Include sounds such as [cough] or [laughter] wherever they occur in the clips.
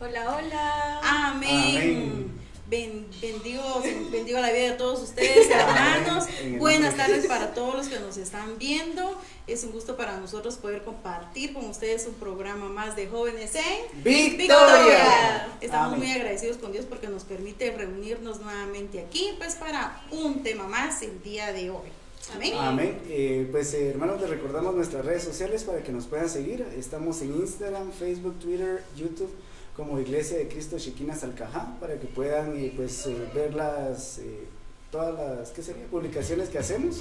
Hola, hola. Amén. Amén. Ben- bendigo, bendigo la vida de todos ustedes, [laughs] hermanos. Buenas de tardes para todos los que nos están viendo. Es un gusto para nosotros poder compartir con ustedes un programa más de jóvenes en Victoria. Estamos Amén. muy agradecidos con Dios porque nos permite reunirnos nuevamente aquí, pues para un tema más el día de hoy. Amén. Amén. Eh, pues eh, hermanos, les recordamos nuestras redes sociales para que nos puedan seguir. Estamos en Instagram, Facebook, Twitter, YouTube como Iglesia de Cristo Chiquina Salcajá para que puedan eh, pues eh, ver las eh, todas las ¿qué sería? publicaciones que hacemos,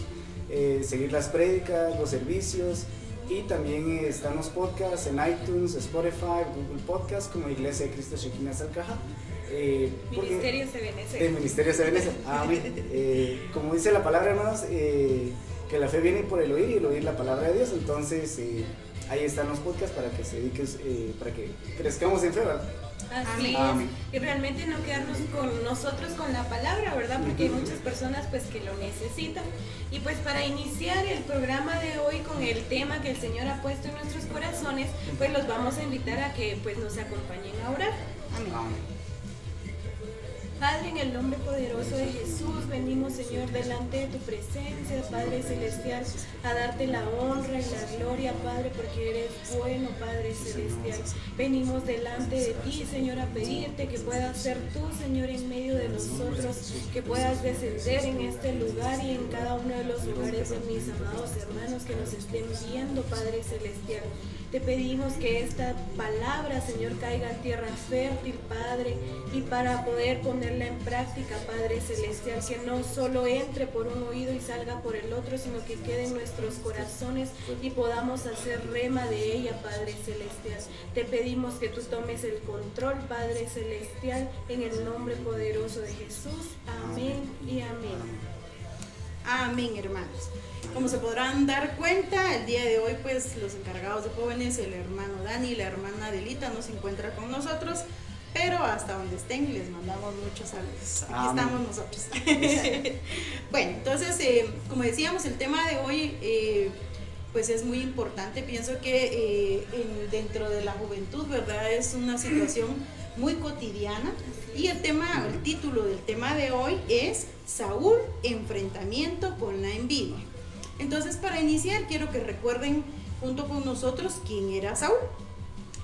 eh, seguir las prédicas, los servicios y también eh, están los podcasts en iTunes, Spotify, Google Podcast como Iglesia de Cristo Chiquina Salcajá. Eh, Ministerio CBNC. del Ministerio de Venecia. Amén. Eh, como dice la palabra, hermanos, que la fe viene por el oír y el oír la palabra de Dios. Entonces, ahí están los podcasts para que se dediquen, eh, para que crezcamos en fe, ¿verdad? Así Amén. es. Y realmente no quedarnos con nosotros con la palabra, ¿verdad? Porque hay muchas personas pues que lo necesitan. Y pues para iniciar el programa de hoy con el tema que el Señor ha puesto en nuestros corazones, pues los vamos a invitar a que pues nos acompañen a orar. Amén. Amén. Padre, en el nombre poderoso de Jesús, venimos, Señor, delante de tu presencia, Padre Celestial, a darte la honra y la gloria, Padre, porque eres bueno, Padre Celestial. Venimos delante de ti, Señor, a pedirte que puedas ser tú, Señor, en medio de nosotros, que puedas descender en este lugar y en cada uno de los lugares de mis amados hermanos que nos estén viendo, Padre Celestial. Te pedimos que esta palabra, Señor, caiga en tierra fértil, Padre, y para poder ponerla en práctica, Padre Celestial, que no solo entre por un oído y salga por el otro, sino que quede en nuestros corazones y podamos hacer rema de ella, Padre Celestial. Te pedimos que tú tomes el control, Padre Celestial, en el nombre poderoso de Jesús. Amén y amén. Amén, hermanos. Como se podrán dar cuenta, el día de hoy, pues los encargados de jóvenes, el hermano Dani y la hermana Adelita, no se encuentran con nosotros, pero hasta donde estén les mandamos muchos saludos. Aquí Amén. estamos nosotros. [laughs] bueno, entonces, eh, como decíamos, el tema de hoy, eh, pues es muy importante. Pienso que eh, en- dentro de la juventud, ¿verdad? Es una situación muy cotidiana. Y el tema, el título del tema de hoy es Saúl, enfrentamiento con la envidia. Entonces, para iniciar, quiero que recuerden junto con nosotros quién era Saúl.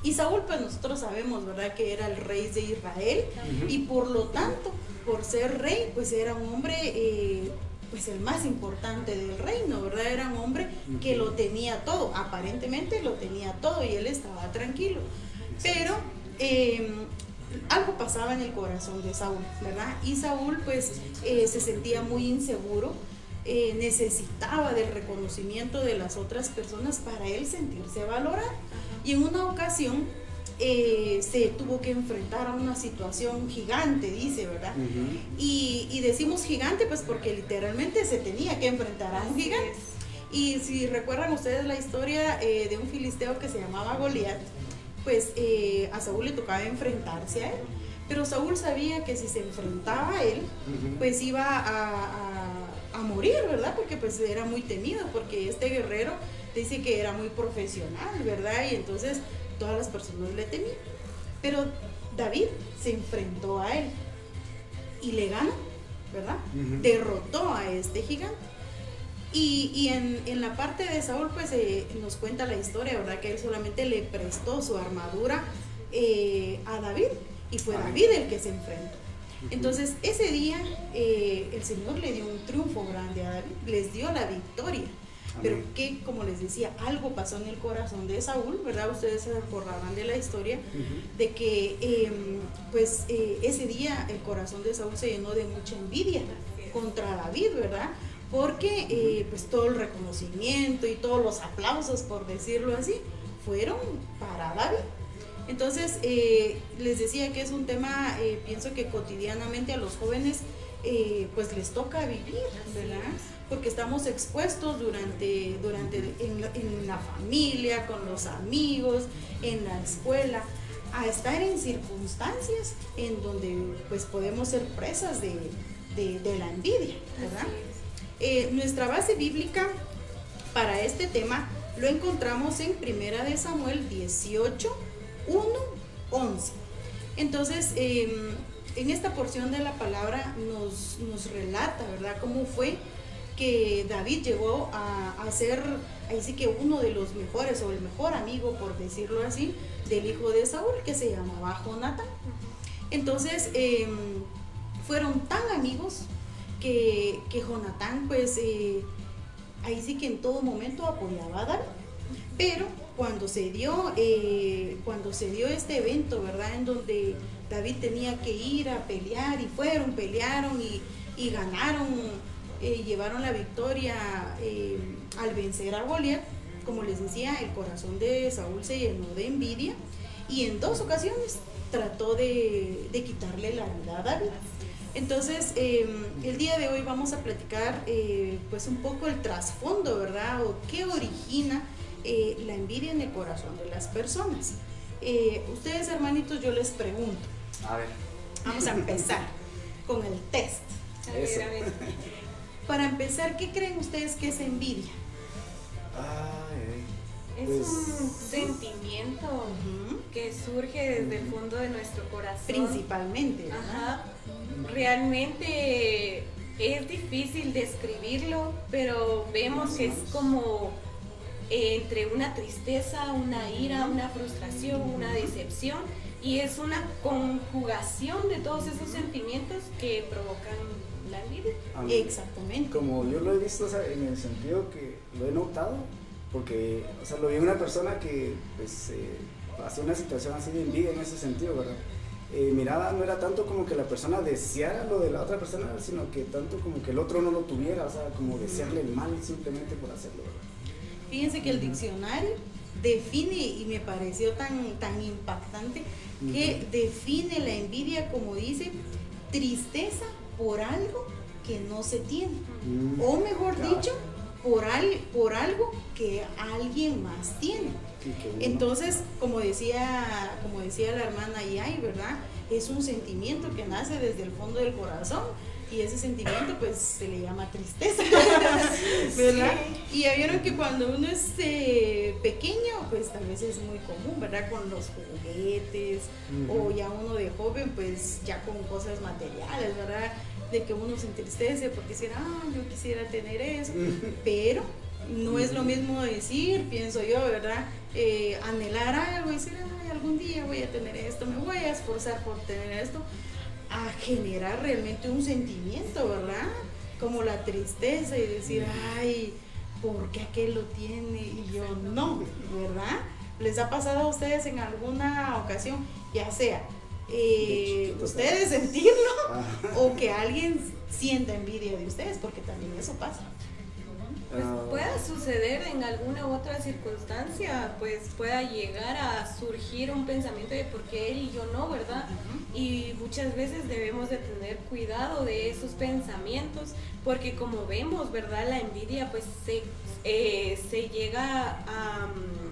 Y Saúl, pues nosotros sabemos, ¿verdad? Que era el rey de Israel y por lo tanto, por ser rey, pues era un hombre, eh, pues el más importante del reino, ¿verdad? Era un hombre que lo tenía todo, aparentemente lo tenía todo y él estaba tranquilo. Pero eh, algo pasaba en el corazón de Saúl, ¿verdad? Y Saúl pues eh, se sentía muy inseguro, eh, necesitaba del reconocimiento de las otras personas para él sentirse valorado. Y en una ocasión eh, se tuvo que enfrentar a una situación gigante, dice, ¿verdad? Y, y decimos gigante pues porque literalmente se tenía que enfrentar a un gigante. Y si recuerdan ustedes la historia de un filisteo que se llamaba Goliat, pues eh, a Saúl le tocaba enfrentarse a él. Pero Saúl sabía que si se enfrentaba a él, pues iba a, a- a morir, ¿verdad? Porque pues era muy temido, porque este guerrero dice que era muy profesional, ¿verdad? Y entonces todas las personas le temían. Pero David se enfrentó a él y le ganó, ¿verdad? Derrotó a este gigante. Y, y en, en la parte de Saúl, pues eh, nos cuenta la historia, ¿verdad? Que él solamente le prestó su armadura eh, a David y fue. David el que se enfrentó. Entonces, ese día eh, el Señor le dio un triunfo grande a David, les dio la victoria. Pero Amén. que, como les decía, algo pasó en el corazón de Saúl, ¿verdad? Ustedes se acordarán de la historia, de que eh, pues eh, ese día el corazón de Saúl se llenó de mucha envidia contra David, ¿verdad? Porque eh, pues todo el reconocimiento y todos los aplausos, por decirlo así, fueron para David. Entonces, eh, les decía que es un tema, eh, pienso que cotidianamente a los jóvenes pues les toca vivir, ¿verdad? Porque estamos expuestos durante, durante en, la, en la familia, con los amigos, en la escuela, a estar en circunstancias en donde pues podemos ser presas de, de- de la envidia, ¿verdad? Eh, nuestra base bíblica para este tema lo encontramos en Primera de Samuel 18, 1, 11. Entonces, em, en esta porción de la palabra nos, relata, ¿verdad?, cómo fue que David llegó a, ser, ahí sí que uno de los mejores o el mejor amigo, por decirlo así, del hijo de Saúl, que se llamaba Jonatán. Entonces, em, fueron tan amigos que, que pues, eh, ahí sí que en todo momento apoyaba a David. Pero cuando se dio, eh, cuando se dio este evento, ¿verdad? En donde David tenía que ir a pelear y fueron, pelearon y, y ganaron, eh, llevaron la victoria eh, al vencer a Goliat. Como les decía, el corazón de Saúl se llenó de envidia y en dos ocasiones trató de, de quitarle la vida a David. Entonces, eh, el día de hoy vamos a platicar eh, pues un poco el trasfondo, ¿verdad? O qué origina eh, la envidia en el corazón de las personas. ustedes, hermanitos, yo les pregunto. A ver. Vamos a empezar con el test. A ver, a ver. Para empezar, ¿qué creen ustedes que es envidia? Ay, Es Pues- un sentimiento que surge desde el fondo de nuestro corazón. Principalmente, ¿verdad? Ajá. Realmente es difícil describirlo, pero vemos que es como eh, entre una tristeza, una ira, una frustración, una decepción, y es una conjugación de todos esos sentimientos que provocan la envidia. Exactamente. Como yo lo he visto o sea, en el sentido que lo he notado, porque o sea, lo vi en una persona que pues, eh, pasó una situación así de envidia en ese sentido, ¿verdad? Eh, miraba, no era tanto como que la persona deseara lo de la otra persona, sino que tanto como que el otro no lo tuviera, o sea, como desearle el mal simplemente por hacerlo, ¿verdad? Fíjense que el diccionario define, y me pareció tan, tan impactante, que define la envidia como dice, tristeza por algo que no se tiene. Mm, O mejor claro. dicho, por, al, por algo que alguien más tiene. Entonces, como decía, como decía la hermana Yay, ¿verdad? Es un sentimiento que nace desde el fondo del corazón y ese sentimiento pues se le llama tristeza, [laughs] ¿verdad? Y ya vieron que cuando uno es eh, pequeño, pues tal vez es muy común, ¿verdad? Con los juguetes Ujú. o ya uno de joven, pues ya con cosas materiales, ¿verdad? De que uno se entristece porque dice, ah, yo quisiera tener eso, pero no es lo mismo decir, pienso yo, ¿verdad? Eh, anhelar algo y decir, ay, algún día voy a tener esto, me voy a esforzar por tener esto, a generar realmente un sentimiento, ¿verdad? Como la tristeza y decir, ay, ¿por qué aquel lo tiene y yo no? ¿Verdad? ¿Les ha pasado a ustedes en alguna ocasión, ya sea eh, ustedes sentirlo [laughs] Ah, o que alguien sienta envidia de ustedes? Porque también eso pasa. Pues ah, pueda suceder en alguna u otra circunstancia, pues pueda llegar a surgir un pensamiento de por qué él y yo no, ¿verdad? Y muchas veces debemos de tener cuidado de esos pensamientos, porque como vemos, ¿verdad? La envidia pues se, eh, se llega a, mm,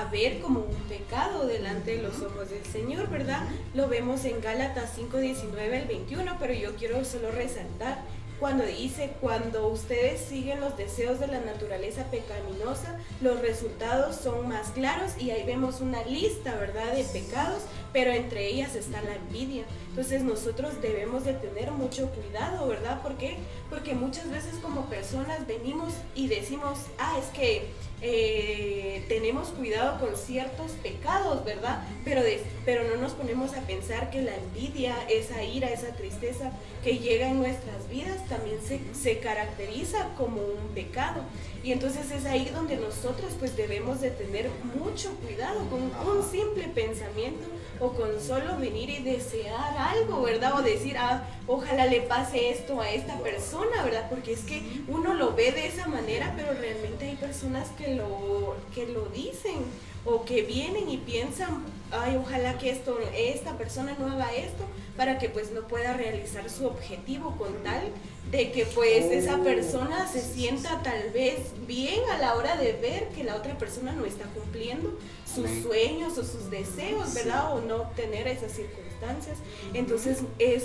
a ver como un pecado delante de los ojos del Señor, ¿verdad? Lo vemos en Gálatas 5, 19 al 21, pero yo quiero solo resaltar cuando dice, cuando ustedes siguen los deseos de la naturaleza pecaminosa, los resultados son más claros y ahí vemos una lista, ¿verdad?, de pecados, pero entre ellas está la envidia. Entonces nosotros debemos de tener mucho cuidado, ¿verdad? ¿Por qué? Porque muchas veces como personas venimos y decimos, ah, es que eh, tenemos cuidado con ciertos pecados, ¿verdad? Pero, pero no nos ponemos a pensar que la envidia, esa ira, esa tristeza que llega en nuestras vidas también se, se caracteriza como un pecado. Y entonces es ahí donde nosotros pues debemos de tener mucho cuidado con un simple pensamiento o con solo venir y desear algo, ¿verdad? O decir, ah, ojalá le pase esto a esta persona, ¿verdad? Porque es que uno lo ve de esa manera, pero realmente hay personas que lo, que lo dicen o que vienen y piensan, ay, ojalá que esto, esta persona no haga esto para que pues no pueda realizar su objetivo con tal de que pues esa Oh, persona se sí, sí, sienta tal vez bien a la hora de ver que la otra persona no está cumpliendo sus Amén. sueños o sus deseos, Sí. ¿verdad? O no obtener esas circunstancias. Entonces es,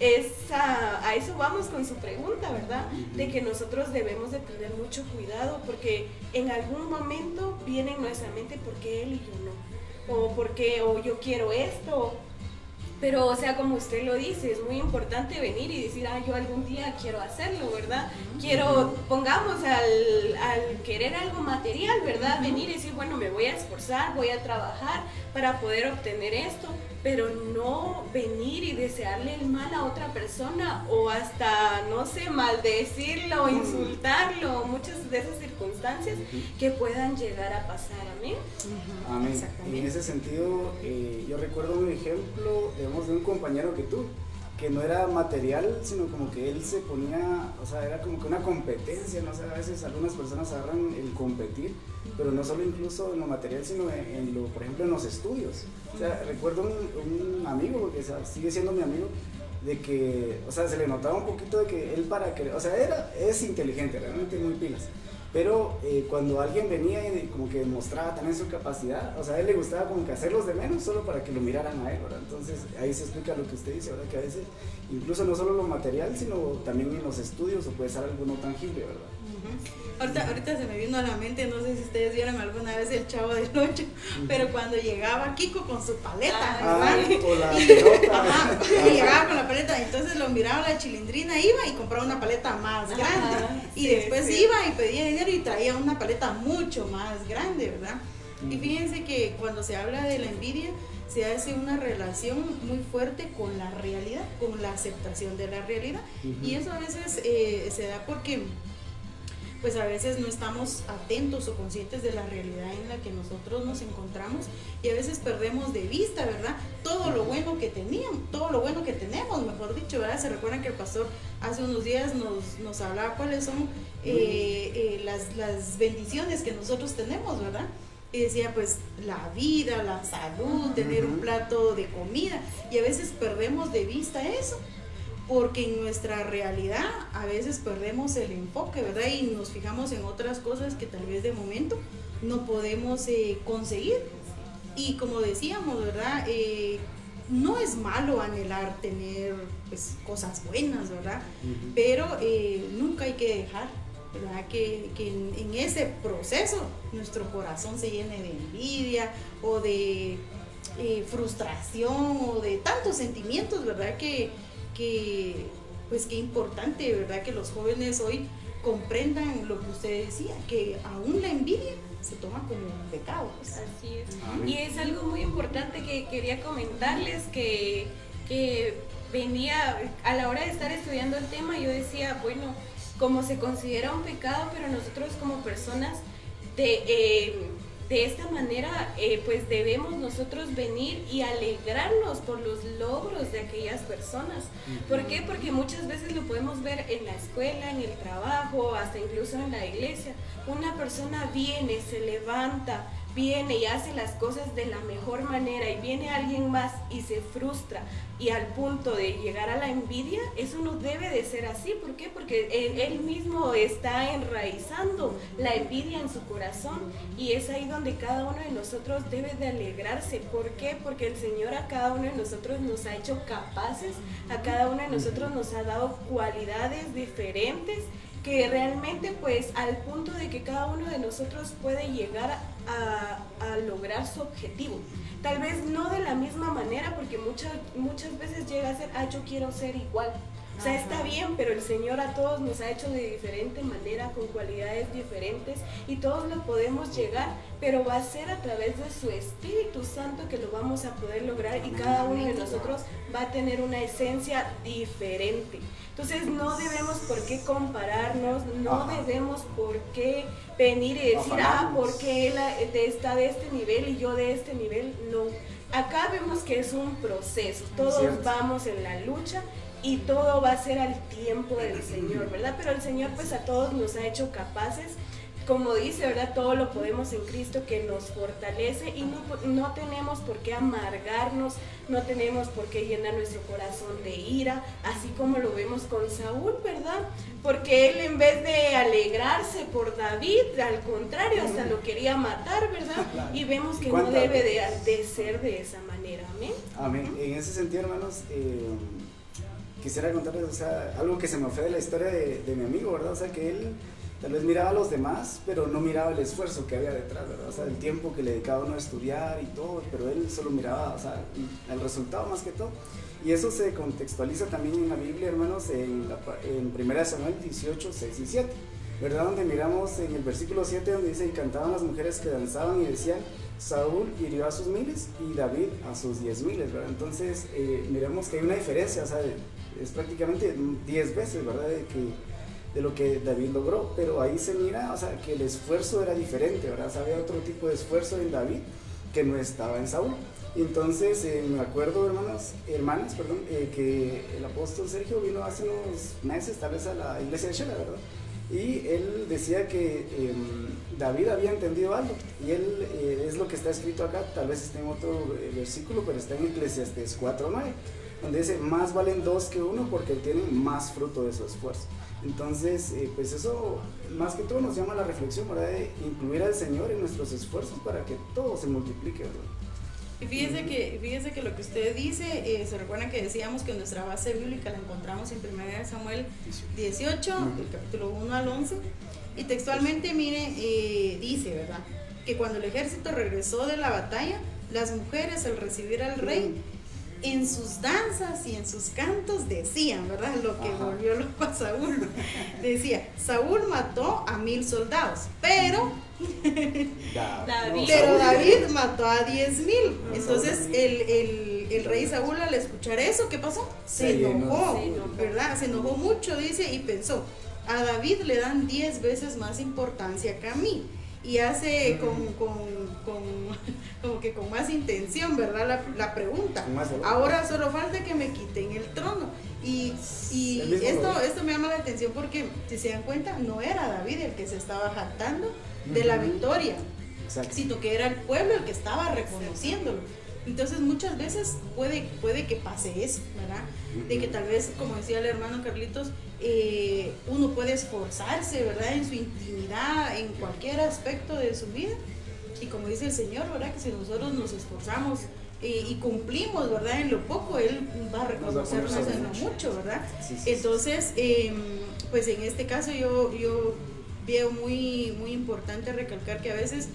es a, a eso vamos con su pregunta, ¿verdad? De que nosotros debemos de tener mucho cuidado porque en algún momento viene en nuestra mente por qué él y yo no. O por qué, o yo quiero esto, Pero, o sea, como usted lo dice, es muy importante venir y decir, ah, yo algún día quiero hacerlo, ¿verdad? Quiero, pongamos al, al querer algo material, ¿verdad? Venir y decir, bueno, me voy a esforzar, voy a trabajar para poder obtener esto pero no venir y desearle el mal a otra persona o hasta, no sé, maldecirlo o insultarlo, muchas de esas circunstancias que puedan llegar a pasar. Amén. Amén. En ese sentido, eh, yo recuerdo un ejemplo, digamos, de un compañero que tú que no era material, sino como que él se ponía, o sea, era como que una competencia, no sé, a veces algunas personas agarran el competir, pero no solo incluso en lo material, sino en, lo, por ejemplo, en los estudios. O sea, recuerdo un, un amigo, porque sigue siendo mi amigo, de que, o sea, se le notaba un poquito de que él para que, o sea, era, es inteligente, realmente muy pilas pero eh, cuando alguien venía y como que mostraba también su capacidad, o sea, a él le gustaba como que hacerlos de menos solo para que lo miraran a él, ¿verdad? Entonces ahí se explica lo que usted dice, ¿verdad? Que a veces, incluso no solo lo material, sino también en los estudios o puede ser algo no tangible, ¿verdad? ahorita, ahorita se me vino a la mente, no sé si ustedes vieron alguna vez el Chavo del Ocho, pero cuando llegaba Kiko con su paleta, ah, ¿verdad? [laughs] y, llegaba con la paleta, entonces lo miraba la chilindrina, iba y compraba una paleta más grande. y después iba y pedía y traía una paleta mucho más grande, ¿verdad? Y fíjense que cuando se habla de la envidia, se hace una relación muy fuerte con la realidad, con la aceptación de la realidad. Y eso a veces eh, se da porque pues a veces no estamos atentos o conscientes de la realidad en la que nosotros nos encontramos y a veces perdemos de vista, ¿verdad? Todo lo bueno que teníamos, todo lo bueno que tenemos, mejor dicho, ¿verdad? Se recuerdan que el pastor hace unos días nos, nos hablaba cuáles son eh, eh, las, las bendiciones que nosotros tenemos, ¿verdad? y decía pues la vida, la salud, tener un plato de comida y a veces perdemos de vista eso porque en nuestra realidad a veces perdemos el enfoque, ¿verdad? Y nos fijamos en otras cosas que tal vez de momento no podemos eh, conseguir. Y como decíamos, ¿verdad? No es malo anhelar tener pues, cosas buenas, ¿verdad? Pero nunca hay que dejar, ¿verdad? Que, que en, en, ese proceso nuestro corazón se llene de envidia o de frustración o de tantos sentimientos, ¿verdad? Que, que, pues qué importante, ¿verdad? Que los jóvenes hoy comprendan lo que usted decía, que aún la envidia se toma como un pecado. Pues. Así es. Y es algo muy importante que quería comentarles que, que venía a la hora de estar estudiando el tema, yo decía, bueno, como se considera un pecado, pero nosotros como personas de, eh, de esta manera, eh, pues debemos nosotros venir y alegrarnos por los logros de aquellas personas. ¿Por qué? Porque muchas veces lo podemos ver en la escuela, en el trabajo, hasta incluso en la iglesia. Una persona viene, se levanta, viene y hace las cosas de la mejor manera y viene alguien más y se frustra y al punto de llegar a la envidia, eso no debe de ser así. ¿Por qué? Porque él, mismo está enraizando la envidia en su corazón y es ahí donde cada uno de nosotros debe de alegrarse. ¿Por qué? Porque el Señor a cada uno de nosotros nos ha hecho capaces, a cada uno de nosotros nos ha dado cualidades diferentes que realmente pues al punto de que cada uno de nosotros puede llegar a, lograr su objetivo. Tal vez no de la misma manera porque muchas, muchas veces llega a ser, ah, yo quiero ser igual. O sea, está bien, pero el Señor a todos nos ha hecho de diferente manera, con cualidades diferentes, y todos lo podemos llegar, pero va a ser a través de su Espíritu Santo que lo vamos a poder lograr y cada uno de nosotros va a tener una esencia diferente. Entonces no debemos por qué compararnos, no debemos por qué venir y decir, ah, porque él está de este nivel y yo de este nivel. No, acá vemos que es un proceso, todos vamos en la lucha y todo va a ser al tiempo del [clears throat] Señor, ¿verdad? Pero el Señor pues a todos nos ha hecho capaces como dice, ¿verdad? Todo lo podemos en Cristo que nos fortalece y no, no, tenemos por qué amargarnos, no tenemos por qué llenar nuestro corazón de ira, así como lo vemos con Saúl, ¿verdad? Porque él en vez de alegrarse por David, al contrario, hasta lo quería matar, ¿verdad? Y vemos que no debe de, ser de esa manera, amén. Amén. En ese sentido, hermanos, eh, quisiera contarles o sea, algo que se me fue de la historia de, de mi amigo, ¿verdad? O sea, que él tal vez miraba a los demás, pero no miraba el esfuerzo que había detrás, ¿verdad? O sea, el tiempo que le dedicaba uno a estudiar y todo, pero él solo miraba, o sea, el resultado más que todo. Y eso se contextualiza también en la Biblia, hermanos, en, la, en 1 Samuel 18, 6 y 7, ¿verdad? Donde miramos en el versículo 7 donde dice, y cantaban las mujeres que danzaban y decían, Saúl hirió a sus miles y David a sus diez miles, ¿verdad? Entonces, eh, miramos que hay una diferencia, o sea, es prácticamente 10 veces, ¿verdad? De, que, de lo que David logró, pero ahí se mira, o sea, que el esfuerzo era diferente, ¿verdad? O había otro tipo de esfuerzo en David que no estaba en Saúl. Entonces, eh, me acuerdo, hermanos, hermanas, perdón, eh, que el apóstol Sergio vino hace unos meses, tal vez a la iglesia de Shela, ¿verdad? Y él decía que em, David había entendido algo, y él eh, es lo que está escrito acá, tal vez esté en otro versículo, pero está en Eclesiastes 4.9, donde dice, más valen dos que uno porque tienen más fruto de su esfuerzo. Entonces, pues eso más que todo nos llama a la reflexión, ¿verdad? De incluir al Señor en nuestros esfuerzos para que todo se multiplique, ¿verdad? Y fíjese que, fíjese que lo que usted dice, eh, se recuerda que decíamos que nuestra base bíblica la encontramos en 1 Samuel 18, del capítulo 1 al 11, y textualmente, mire, eh, dice, ¿verdad? Que cuando el ejército regresó de la batalla, las mujeres al recibir al rey, en sus danzas y en sus cantos decían, ¿verdad? Lo que volvió loco a Saúl. [laughs] Decía, Saúl mató a mil soldados, pero [laughs] David. Pero David mató a diez mil. Entonces el, rey Saúl al escuchar eso, ¿qué pasó? Se enojó, ¿verdad? Se enojó mucho, dice, y pensó, a David le dan diez veces más importancia que a mí. Y hace con, [laughs] como que con más intención, ¿verdad? La, pregunta. Ahora solo falta que me quiten el trono. Y, esto, esto me llama la atención porque, si se dan cuenta, no era David el que se estaba jactando, de la victoria, sino que era el pueblo el que estaba reconociéndolo. Entonces muchas veces puede, puede que pase eso, ¿verdad? De que tal vez, como decía el hermano Carlitos, eh, uno puede esforzarse, ¿verdad? En su intimidad, en cualquier aspecto de su vida. Y como dice el Señor, ¿verdad? Que si nosotros nos esforzamos eh, y cumplimos, ¿verdad? En lo poco, Él va a reconocernos en lo mucho, ¿verdad? Entonces, em, pues en este caso yo, yo veo muy, muy importante recalcar que a veces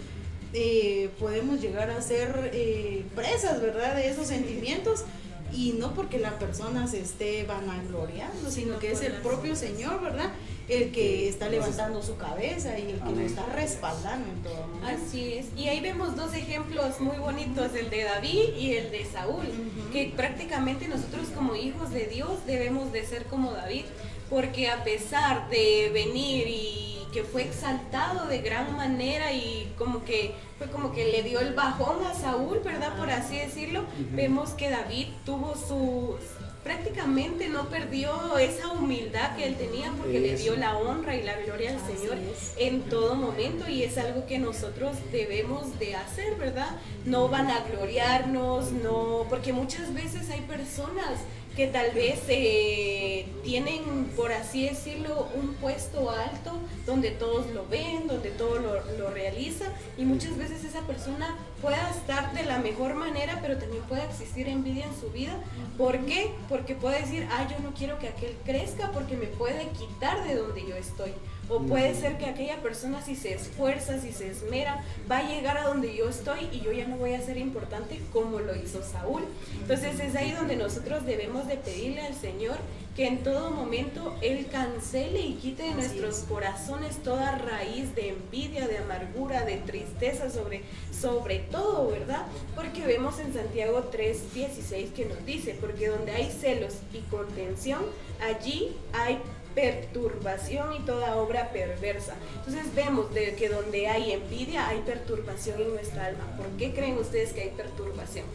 eh, podemos llegar a ser eh, presas, ¿verdad? De esos sentimientos y no porque la persona se esté vanagloriando, sino que es el propio Señor, ¿verdad? El que está levantando su cabeza y el que nos está respaldando en todo Así es. Y ahí vemos dos ejemplos muy bonitos, el de David y el de Saúl, que prácticamente nosotros como hijos de Dios debemos de ser como David, porque a pesar de venir y que fue exaltado de gran manera y como que fue como que le dio el bajón a Saúl, ¿verdad? Por así decirlo. Vemos que David tuvo su prácticamente no perdió esa humildad que él tenía porque le dio la honra y la gloria al Señor en todo momento y es algo que nosotros debemos de hacer, ¿verdad? No van a gloriarnos, no, porque muchas veces hay personas que tal vez eh, tienen, por así decirlo, un puesto alto donde todos lo ven, donde todo lo, lo realiza y muchas veces esa persona pueda estar de la mejor manera, pero también puede existir envidia en su vida. ¿Por qué? Porque puede decir, ah, yo no quiero que aquel crezca porque me puede quitar de donde yo estoy. O puede ser que aquella persona si se esfuerza, si se esmera, va a llegar a donde yo estoy y yo ya no voy a ser importante como lo hizo Saúl. Entonces es ahí donde nosotros debemos de pedirle al Señor que en todo momento Él cancele y quite de nuestros corazones toda raíz de envidia, de amargura, de tristeza sobre, sobre todo, ¿verdad? Porque vemos en Santiago 3:16 que nos dice, porque donde hay celos y contención, allí hay perturbación y toda obra perversa. Entonces vemos de que donde hay envidia hay perturbación en nuestra alma. ¿Por qué creen ustedes que hay perturbación?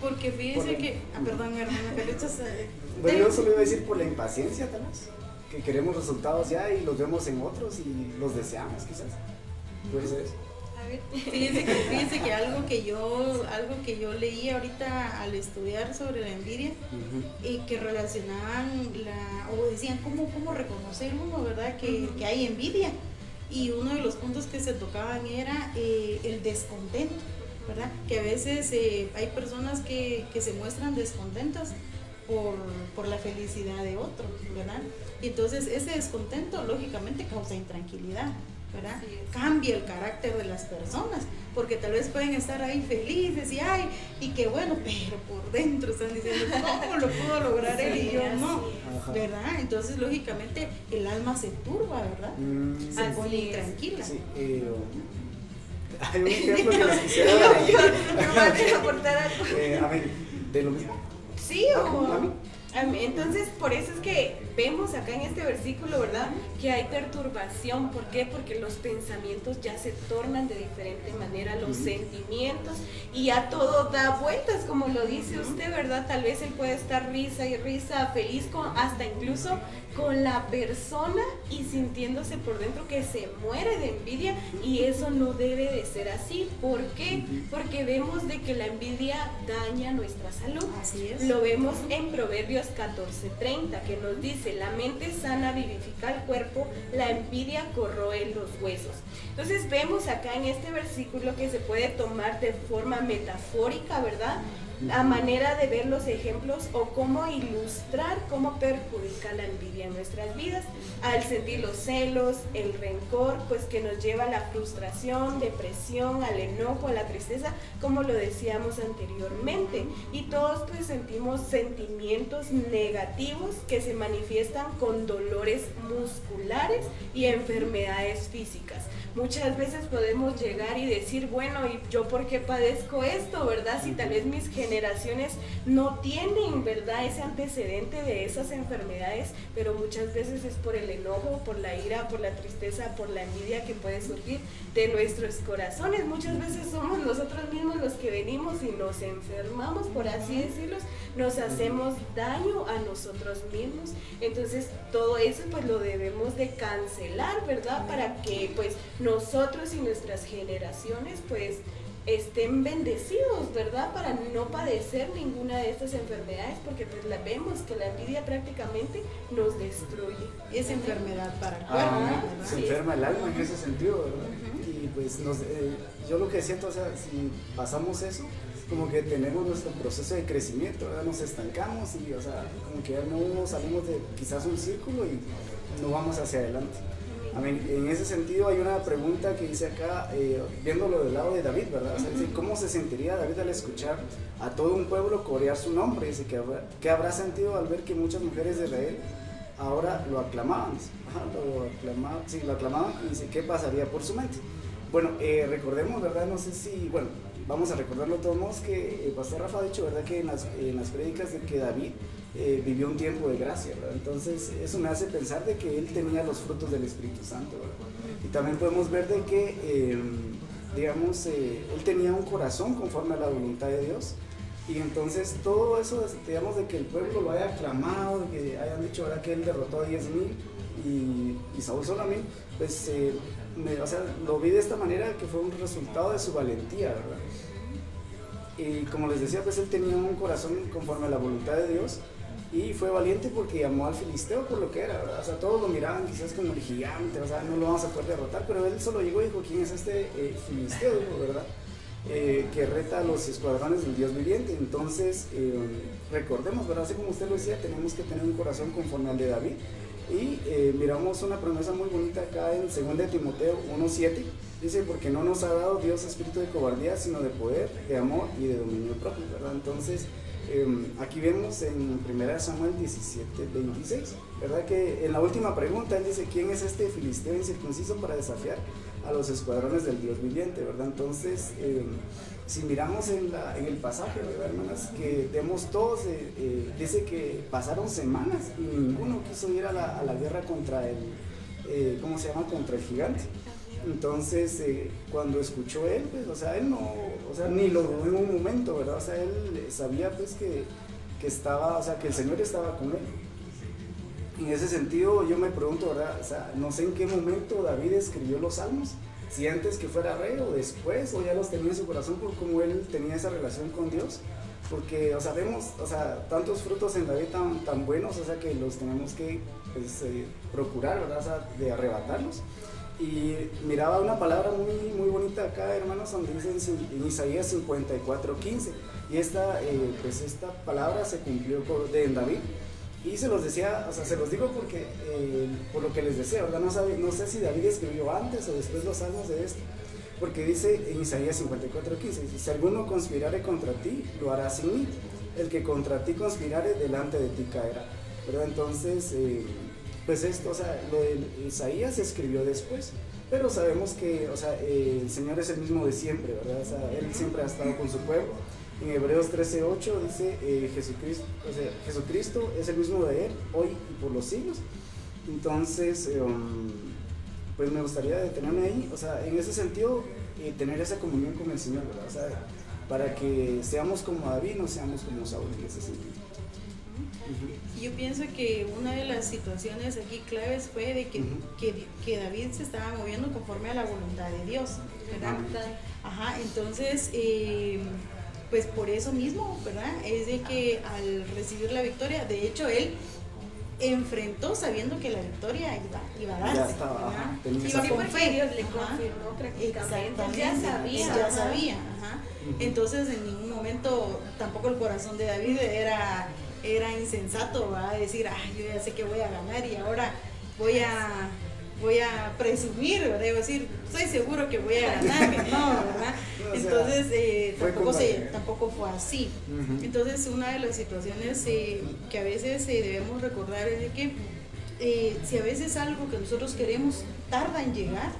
Porque fíjense que, ah, perdón, hermana [laughs] Bueno, yo solo iba a decir por la impaciencia, tal vez, que queremos resultados ya y los vemos en otros y los deseamos, quizás. Puede ser eso. Fíjense que, fíjense que algo que yo algo que yo leí ahorita al estudiar sobre la envidia y que relacionaban la o decían cómo, cómo reconocer uno verdad que, que, hay envidia. Y uno de los puntos que se tocaban era eh, el descontento verdad que a veces eh, hay personas que, que, se muestran descontentas por, por la felicidad de otro, ¿verdad? Y entonces ese descontento lógicamente causa intranquilidad. ¿Verdad? Cambia el carácter de las personas, porque tal vez pueden estar ahí felices y ay, y qué bueno, pero por dentro están diciendo, ¿cómo lo pudo lograr él y yo no? ¿Verdad? Entonces, lógicamente, el alma se turba, ¿verdad? Mm, se pone intranquila. Sí, eh, hay un [laughs] ejemplo que les quisiera dar. yo, yo, aportar algo. Eh, a ver, de lo mismo. Sí, o... Entonces, por eso es que vemos acá en este versículo, ¿verdad? Que hay perturbación. ¿Por qué? Porque los pensamientos ya se tornan de diferente manera, los sentimientos, y ya todo da vueltas, como lo dice usted, ¿verdad? Tal vez él puede estar risa y risa, feliz, con, hasta incluso con la persona y sintiéndose por dentro que se muere de envidia y eso no debe de ser así. ¿Por qué? Porque vemos de que la envidia daña nuestra salud. Así es. Lo vemos en Proverbios 14:30 que nos dice, la mente sana vivifica el cuerpo, la envidia corroe los huesos. Entonces vemos acá en este versículo que se puede tomar de forma metafórica, ¿verdad? La manera de ver los ejemplos o cómo ilustrar cómo perjudica la envidia en nuestras vidas, al sentir los celos, el rencor, pues que nos lleva a la frustración, depresión, al enojo, a la tristeza, como lo decíamos anteriormente. Y todos pues sentimos sentimientos negativos que se manifiestan con dolores musculares y enfermedades físicas. Muchas veces podemos llegar y decir, bueno, ¿y yo por qué padezco esto, verdad? Si tal vez mis generaciones no tienen, ¿verdad? Ese antecedente de esas enfermedades, pero muchas veces es por el enojo, por la ira, por la tristeza, por la envidia que puede surgir de nuestros corazones. Muchas veces somos nosotros mismos los que venimos y nos enfermamos, por así decirlo, nos hacemos daño a nosotros mismos. Entonces todo eso pues lo debemos de cancelar, ¿verdad? Para que pues nosotros y nuestras generaciones pues estén bendecidos, ¿verdad? Para no padecer ninguna de estas enfermedades, porque pues la vemos que la envidia prácticamente nos destruye. Es enfermedad para el ah, Se enferma el alma en ese sentido, ¿verdad? Y pues eh, yo lo que siento, o sea, si pasamos eso, como que tenemos nuestro proceso de crecimiento, ¿verdad? Nos estancamos y, o sea, como que ya no salimos de quizás un círculo y no vamos hacia adelante en ese sentido hay una pregunta que dice acá, eh, viéndolo del lado de David, ¿verdad? ¿Cómo se sentiría David al escuchar a todo un pueblo corear su nombre? Dice, que habrá, ¿qué habrá sentido al ver que muchas mujeres de Israel ahora lo aclamaban? lo aclamaban, sí, lo aclamaban y dice, ¿qué pasaría por su mente? Bueno, eh, recordemos, ¿verdad? No sé si, bueno, vamos a recordarlo todos que el pastor Rafa ha dicho, ¿verdad? Que en las, en las prédicas de que David eh, vivió un tiempo de gracia, ¿verdad? Entonces eso me hace pensar de que él tenía los frutos del Espíritu Santo, ¿verdad? Y también podemos ver de que, eh, digamos, eh, él tenía un corazón conforme a la voluntad de Dios. Y entonces todo eso, digamos, de que el pueblo lo haya aclamado, que hayan dicho ahora que él derrotó a 10 mil y, y, Saúl solo a mil, pues o sea, lo vi de esta manera que fue un resultado de su valentía, ¿verdad? Y como les decía, pues él tenía un corazón conforme a la voluntad de Dios y fue valiente porque llamó al filisteo por lo que era, ¿verdad? O sea, todos lo miraban quizás como el gigante, o sea, no lo vamos a poder derrotar, pero él solo llegó y dijo, ¿quién es este eh, filisteo? ¿verdad? Eh, que reta a los escuadrones del Dios viviente. Entonces, eh, recordemos, ¿verdad? Así como usted lo decía, tenemos que tener un corazón conforme al de David. Y miramos una promesa muy bonita acá en 2 Timoteo 1.7. Dice, porque no nos ha dado Dios espíritu de cobardía, sino de poder, de amor y de dominio propio, ¿verdad? Entonces, Em, aquí vemos en 1 Samuel 17, 26, ¿verdad? Que en la última pregunta él dice, ¿quién es este filisteo incircunciso para desafiar a los escuadrones del Dios viviente, ¿verdad? Entonces, em, si miramos en, el pasaje, ¿verdad, hermanas? Que vemos todos, eh, eh, dice que pasaron semanas y ninguno quiso ir a la, a la guerra contra el, eh, ¿cómo se llama? Contra el gigante. Entonces, eh, cuando escuchó él, pues, o sea, él no, o sea, ni lo dudó en un momento, ¿verdad? O sea, él sabía, pues, que, que estaba, o sea, que el Señor estaba con él. En ese sentido, yo me pregunto, ¿verdad? O sea, no sé en qué momento David escribió los salmos, si antes que fuera rey o después, o ya los tenía en su corazón por cómo él tenía esa relación con Dios. Porque, o sea, vemos, o sea, tantos frutos en David tan, tan buenos, o sea, que los tenemos que pues, eh, procurar, ¿verdad? O sea, de arrebatarlos. Y miraba una palabra muy, muy bonita acá, hermanos, donde dice en Isaías 54, 15. Y esta, eh, pues esta palabra se cumplió por, de, David. Y se los decía, o sea, se los digo porque, eh, por lo que les decía, ¿verdad? No, sabe, no sé si David escribió antes o después los salmos de esto. Porque dice en Isaías 54, 15, si alguno conspirare contra ti, lo hará sin mí. El que contra ti conspirare, delante de ti caerá. Pero entonces, eh, pues esto, o sea, lo de Isaías se escribió después. Pero sabemos que, o sea, el Señor es el mismo de siempre, ¿verdad? O sea, Él siempre ha estado con su pueblo en Hebreos 13:8 dice eh, Jesucristo, o sea, Jesucristo es el mismo de él hoy y por los siglos. Entonces, um, pues me gustaría detenerme ahí, o sea, en ese sentido, eh, tener esa comunión con el Señor, ¿verdad? O sea, para que seamos como David, no seamos como Saúl en ese sentido. Yo pienso que una de las situaciones aquí claves fue de que, que, que, David se estaba moviendo conforme a la voluntad de Dios, ¿verdad? Ajá, entonces eh, pues por eso mismo, ¿verdad? Es de que al recibir la victoria, de hecho él enfrentó sabiendo que la victoria iba, iba a darse. Ya estaba, ajá, iba con fe. Dios le confirmó prácticamente. Ya sabía. Ya sabía, ajá. Entonces en ningún momento tampoco el corazón de David era, era insensato, va a decir, ay, yo ya sé que voy a ganar y ahora voy a voy a presumir, ¿verdad? Debo decir, estoy seguro que voy a ganar, no, ¿verdad? [laughs] Entonces, eh, tampoco, tampoco fue así. Entonces, una de las situaciones eh, que a veces eh, debemos recordar es de que si a veces algo que nosotros queremos tarda en llegar,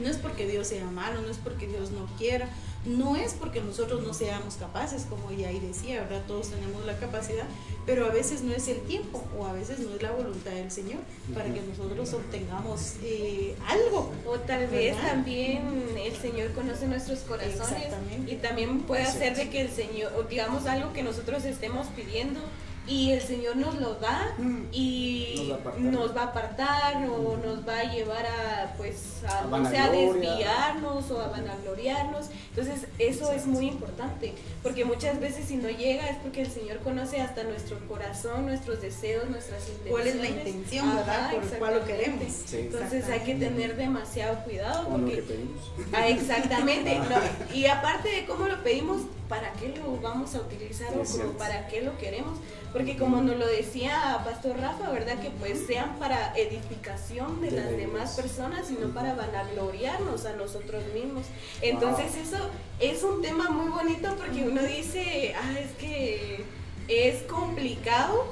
no es porque Dios sea malo, no es porque Dios no quiera, no es porque nosotros no seamos capaces, como ya ahí decía, ¿verdad? Todos tenemos la capacidad, pero a veces no es el tiempo o a veces no es la voluntad del Señor para que nosotros obtengamos eh, algo. O tal vez también el Señor conoce nuestros corazones y también puede hacer de que el Señor, digamos algo que nosotros estemos pidiendo, y el Señor nos lo da mm. y nos va a apartar, o nos va a llevar a pues a, a, sea, desviarnos o a vanagloriarnos. Entonces eso es muy importante porque muchas veces si no llega es porque el Señor conoce hasta nuestro corazón nuestros deseos nuestras intenciones. Cuál es la intención verdad por cuál lo queremos. Entonces hay que tener demasiado cuidado porque lo que pedimos. Ah, exactamente [laughs] y aparte de cómo lo pedimos para qué lo vamos a utilizar o para qué lo queremos porque como nos lo decía Pastor Rafa, ¿verdad? Que pues sean para edificación de las demás personas y no para vanagloriarnos a nosotros mismos. Entonces eso es un tema muy bonito porque uno dice, ah, es que es complicado,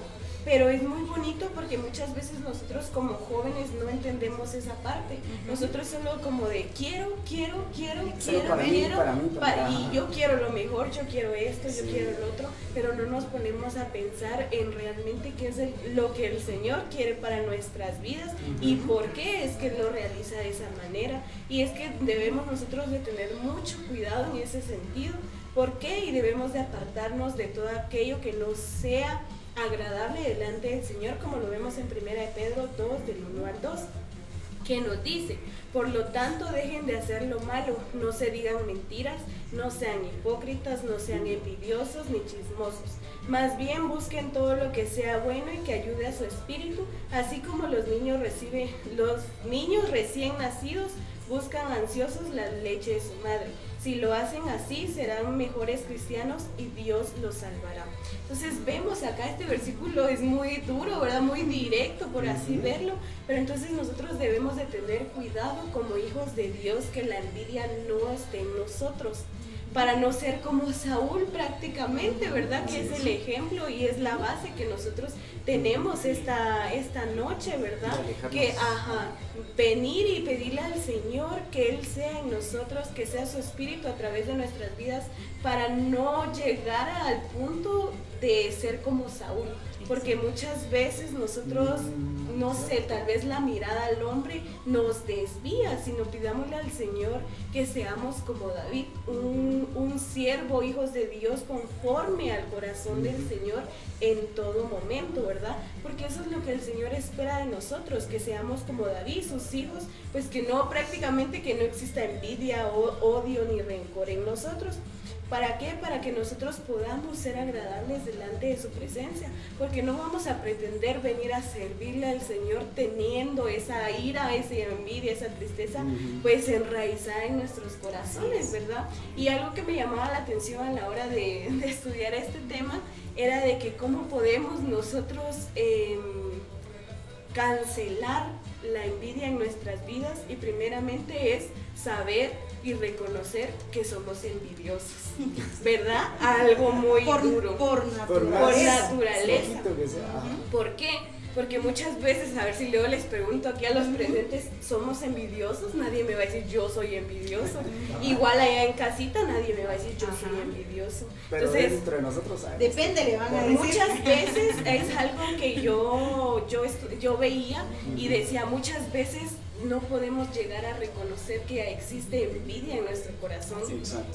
pero es muy bonito porque muchas veces nosotros como jóvenes no entendemos esa parte. Nosotros solo como de quiero, quiero, quiero, quiero, quiero, y yo quiero lo mejor, yo quiero esto, yo quiero lo otro, pero no nos ponemos a pensar en realmente qué es lo que el Señor quiere para nuestras vidas y por qué es que lo realiza de esa manera. Y es que debemos nosotros de tener mucho cuidado en ese sentido. ¿Por qué? Y debemos de apartarnos de todo aquello que no sea agradable delante del Señor, como lo vemos en 1 Pedro 2, del 1 al 2, que nos dice, por lo tanto dejen de hacer lo malo, no se digan mentiras, no sean hipócritas, no sean envidiosos ni chismosos. Más bien busquen todo lo que sea bueno y que ayude a su espíritu, así como los niños reciben, los niños recién nacidos buscan ansiosos la leche de su madre. Si lo hacen así, serán mejores cristianos y Dios los salvará. Entonces vemos acá este versículo es muy duro, ¿verdad? Muy directo, por así verlo, pero entonces nosotros debemos de tener cuidado como hijos de Dios que la envidia no esté en nosotros para no ser como Saúl prácticamente, ¿verdad? Que es el ejemplo y es la base que nosotros tenemos esta, esta noche, ¿verdad? Que, ajá, venir y pedirle al Señor que Él sea en nosotros, que sea su espíritu a través de nuestras vidas, para no llegar al punto de ser como Saúl porque muchas veces nosotros, no sé, tal vez la mirada al hombre nos desvía, sino pidámosle al Señor que seamos como David, un, un siervo, hijos de Dios, conforme al corazón del Señor en todo momento, ¿verdad? Porque eso es lo que el Señor espera de nosotros, que seamos como David, sus hijos, pues que no prácticamente que no exista envidia o odio ni rencor en nosotros ¿Para qué? Para que nosotros podamos ser agradables delante de su presencia, porque no vamos a pretender venir a servirle al Señor teniendo esa ira, esa envidia, esa tristeza, pues enraizada en nuestros corazones, ¿verdad? Y algo que me llamaba la atención a la hora [laughs] de, estudiar este tema era de que cómo podemos nosotros em, cancelar la envidia en nuestras vidas y primeramente es saber y reconocer que somos envidiosos, [laughs] ¿verdad? Algo muy duro. Por naturaleza. Por naturaleza. ¿Por qué? Porque muchas veces, a ver si luego les pregunto aquí a los presentes, ¿somos envidiosos? Nadie me va a decir yo soy envidioso. Igual allá en casita nadie me va a decir yo soy envidioso. Pero Entonces, dentro de nosotros Depende, le van a decir. Muchas [laughs] veces es algo que yo, yo, yo veía y decía muchas veces no podemos llegar a reconocer que existe envidia en nuestro corazón.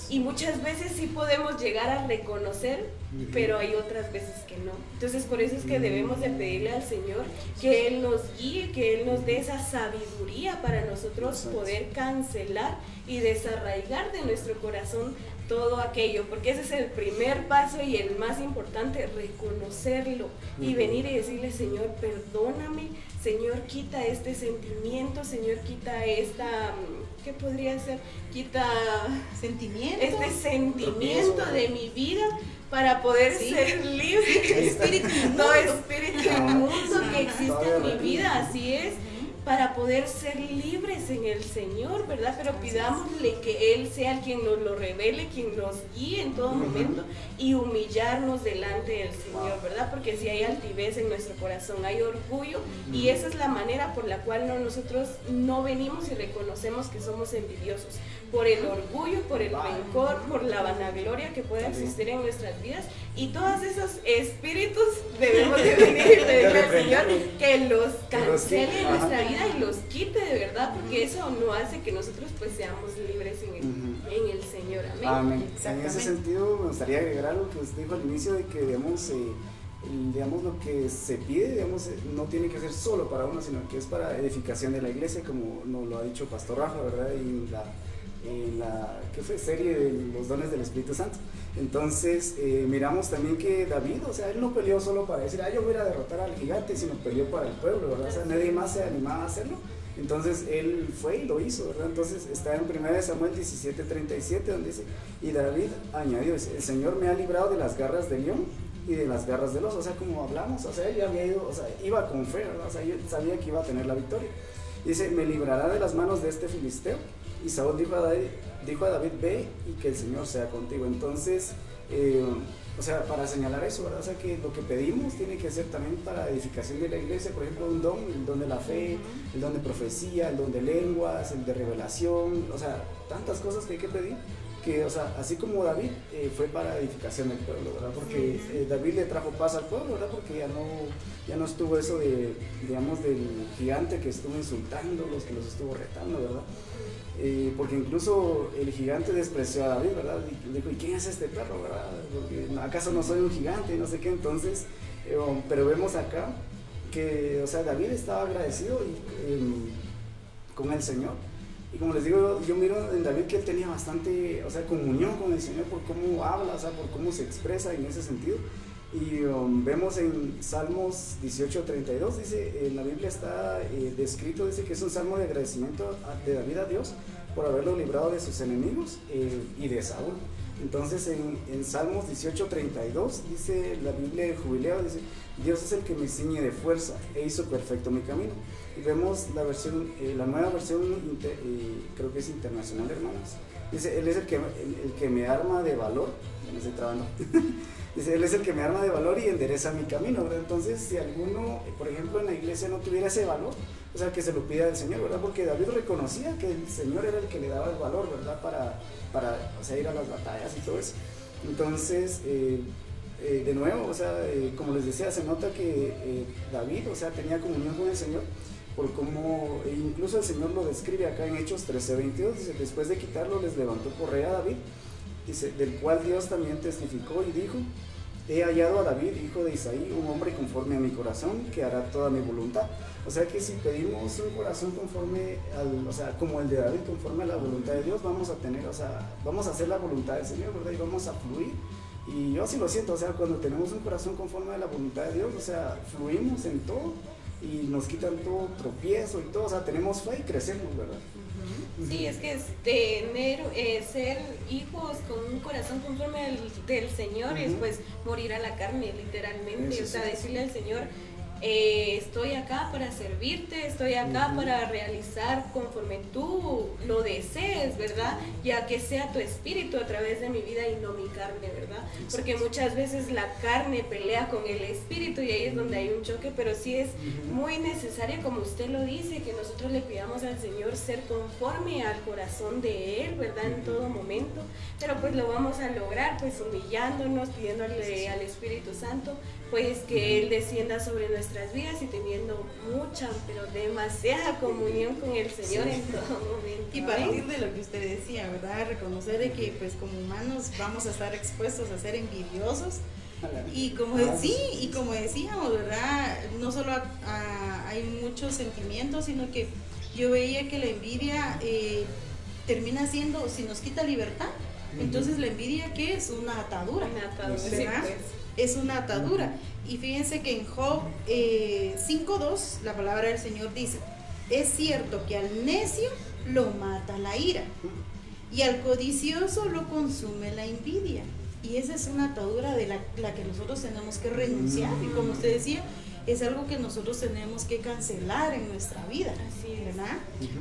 y muchas veces sí podemos llegar a reconocer, pero hay otras veces que no. Entonces por eso es que debemos de pedirle al Señor que Él nos guíe, que Él nos dé esa sabiduría para nosotros poder cancelar y desarraigar de nuestro corazón todo aquello, porque ese es el primer paso y el más importante, reconocerlo y venir y decirle, Señor, perdóname, Señor, quita este sentimiento, Señor, quita esta, ¿qué podría ser? Quita sentimiento. Este sentimiento de mi vida para poder ser libre. Espíritu [laughs] no, espíritu inmundo que existe en mi vida, así es para poder ser libres en el Señor, ¿verdad? Pero pidámosle que Él sea el quien nos lo revele, quien nos guíe en todo momento y humillarnos delante del Señor, ¿verdad? Porque si hay altivez en nuestro corazón, hay orgullo y esa es la manera por la cual nosotros no venimos y reconocemos que somos envidiosos por el orgullo, por el rencor, por la vanagloria que pueda existir en nuestras vidas. Y todos esos espíritus debemos de [laughs] venir y pedirle al Señor que los cancele en nuestra vida y los quite de verdad, porque eso no hace que nosotros pues seamos libres en el, en el Señor. Amén. En ese sentido me gustaría agregar algo que usted dijo al inicio de que digamos, eh, digamos lo que se pide digamos, eh, no tiene que ser solo para uno, sino que es para edificación de la iglesia, como nos lo ha dicho Pastor Rafa, ¿verdad? Y la en la ¿qué fue? serie de los dones del Espíritu Santo. Entonces eh, miramos también que David, o sea, él no peleó solo para decir, ah, yo voy a derrotar al gigante, sino peleó para el pueblo, ¿verdad? O sea, nadie más se animaba a hacerlo. Entonces él fue y lo hizo, ¿verdad? Entonces está en 1 Samuel 17:37 donde dice, y David añadió, el Señor me ha librado de las garras del león y de las garras del oso, o sea, como hablamos, o sea, él había ido, o sea, iba con fe, ¿verdad? O sea, yo sabía que iba a tener la victoria. Dice, me librará de las manos de este filisteo y Saúl dijo a David, dijo a David, ve y que el Señor sea contigo. Entonces, eh, o sea, para señalar eso, ¿verdad? O sea, que lo que pedimos tiene que ser también para edificación de la iglesia, por ejemplo, un don, el don de la fe, el don de profecía, el don de lenguas, el de revelación, o sea, tantas cosas que hay que pedir. Que, o sea, así como David eh, fue para edificación del pueblo, ¿verdad? Porque eh, David le trajo paz al pueblo, ¿verdad? Porque ya no, ya no estuvo eso de, digamos, del gigante que estuvo insultando, los que los estuvo retando, ¿verdad? Eh, porque incluso el gigante despreció a David, ¿verdad? Y dijo, ¿y quién es este perro, verdad? Porque acaso no soy un gigante, no sé qué. Entonces, eh, um, pero vemos acá que, o sea, David estaba agradecido em, con el Señor. Y como les digo, yo miro en David que él tenía bastante, o sea, comunión con el Señor por cómo habla, o sea, por cómo se expresa en ese sentido. Y um, vemos en Salmos 18:32, dice, en la Biblia está eh, descrito, dice que es un salmo de agradecimiento de David a Dios por haberlo librado de sus enemigos eh, y de Saúl. Entonces en, en Salmos 18:32 dice la Biblia de Jubileo, dice, Dios es el que me ciñe de fuerza e hizo perfecto mi camino. Y vemos la versión, eh, la nueva versión, creo que es internacional, hermanos. Dice, Él es el que, el, que me arma de valor, ya no estoy. [laughs] Dice, Él es el que me arma de valor y endereza mi camino, ¿verdad? Entonces, si alguno, por ejemplo, en la iglesia no tuviera ese valor, o sea, que se lo pida al Señor, ¿verdad? Porque David reconocía que el Señor era el que le daba el valor, ¿verdad? Para, para o sea, ir a las batallas y todo eso. Entonces, eh, eh, de nuevo, o sea, eh, como les decía, se nota que David, o sea, tenía comunión con el Señor, por cómo, e incluso el Señor lo describe acá en Hechos 13:22, dice, después de quitarlo, les levantó por rey a David, dice, del cual Dios también testificó y dijo, he hallado a David, hijo de Isaí, un hombre conforme a mi corazón, que hará toda mi voluntad. O sea que si pedimos un corazón conforme al, o sea, como el de David, conforme a la voluntad de Dios, vamos a tener, o sea, vamos a hacer la voluntad del Señor, ¿verdad? Y vamos a fluir. Y yo sí lo siento, o sea, cuando tenemos un corazón conforme a la voluntad de Dios, o sea, fluimos en todo y nos quitan todo tropiezo y todo, o sea, tenemos fe y crecemos, ¿verdad? Sí, es que es tener, eh, ser hijos con un corazón conforme al del Señor es pues morir a la carne, literalmente. o sea, decirle al Señor, eh, estoy acá para servirte, estoy acá para realizar conforme tú lo desees, ¿verdad? Ya que sea tu espíritu a través de mi vida y no mi carne, ¿verdad? Porque muchas veces la carne pelea con el espíritu y ahí es donde hay un choque, pero sí es muy necesario, como usted lo dice, que nosotros le pidamos al Señor ser conforme al corazón de Él, ¿verdad? En todo momento, pero pues lo vamos a lograr pues humillándonos, pidiéndole al Espíritu Santo pues que Él descienda sobre nuestras vidas y teniendo mucha, pero demasiada comunión con el Señor en todo momento. Y partir de lo que usted decía, ¿verdad? Reconocer de que pues como humanos vamos a estar expuestos a ser envidiosos. Y como, sí, y como decíamos, ¿verdad? No solo hay muchos sentimientos, sino que yo veía que la envidia eh, termina siendo, si nos quita libertad, entonces la envidia, ¿qué es? Una atadura. Una atadura, ¿verdad? Pues es una atadura. Y fíjense que en Job 5.2 eh, la palabra del Señor dice, es cierto que al necio lo mata la ira y al codicioso lo consume la envidia. Y esa es una atadura de la, que nosotros tenemos que renunciar. Y como usted decía, es algo que nosotros tenemos que cancelar en nuestra vida, ¿verdad?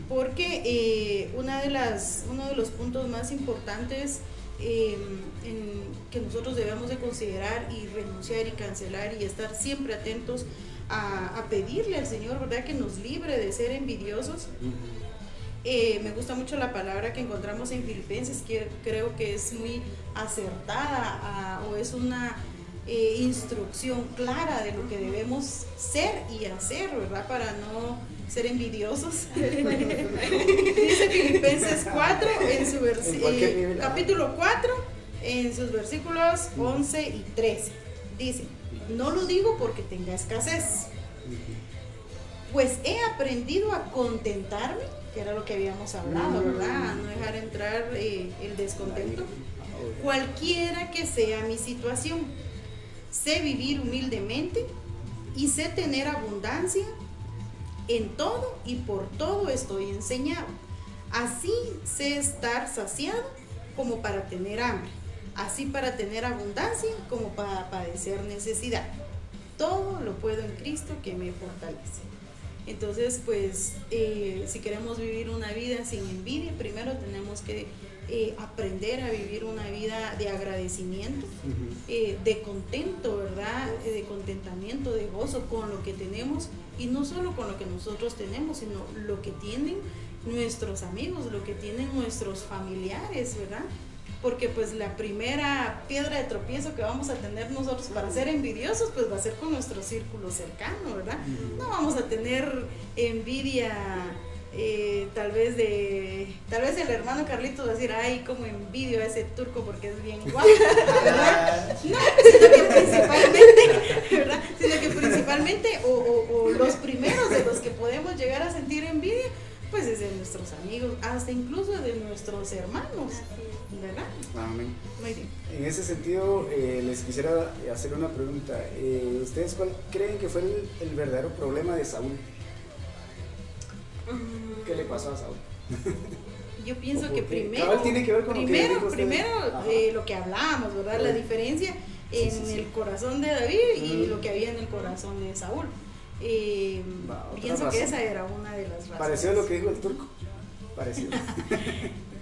Porque eh, una de las, uno de los puntos más importantes Em, en, que nosotros debemos de considerar y renunciar y cancelar y estar siempre atentos a, pedirle al Señor, ¿verdad? Que nos libre de ser envidiosos. Eh, me gusta mucho la palabra que encontramos en Filipenses, que creo que es muy acertada o es una eh, instrucción clara de lo que debemos ser y hacer, ¿verdad? Para no ser envidiosos. [laughs] Dice Filipenses 4 en su eh, capítulo 4 en sus versículos 11 y 13. Dice, no lo digo porque tenga escasez, pues he aprendido a contentarme, que era lo que habíamos hablado, ¿verdad? A no dejar entrar eh, el descontento, cualquiera que sea mi situación. Sé vivir humildemente y sé tener abundancia en todo y por todo estoy enseñado. Así sé estar saciado como para tener hambre, así para tener abundancia como para padecer necesidad. Todo lo puedo en Cristo que me fortalece. Entonces, pues, eh, si queremos vivir una vida sin envidia, primero tenemos que eh, aprender a vivir una vida de agradecimiento, eh, de contento, ¿verdad? Eh, de contentamiento, de gozo con lo que tenemos y no solo con lo que nosotros tenemos, sino lo que tienen nuestros amigos, lo que tienen nuestros familiares, ¿verdad? Porque pues la primera piedra de tropiezo que vamos a tener nosotros para ser envidiosos, pues va a ser con nuestro círculo cercano, ¿verdad? No vamos a tener envidia eh, tal vez de tal vez el hermano Carlitos va a decir ay como envidio a ese turco porque es bien guapo [laughs] no sino que principalmente ¿verdad? sino que principalmente o, los primeros de los que podemos llegar a sentir envidia pues es de nuestros amigos hasta incluso de nuestros hermanos ¿verdad? Amén. En ese sentido, eh, les quisiera hacer una pregunta. Eh, ¿Ustedes cuál creen que fue el verdadero problema de Saúl? ¿Qué le pasó a Saúl? Yo pienso que primero, tiene que ver con primero, lo que primero eh, lo que hablábamos, ¿verdad? La diferencia en el corazón de David y lo que había en el corazón de Saúl. Eh, pienso que esa era una de las razones. Pareció lo que dijo el turco. Pareció. [laughs]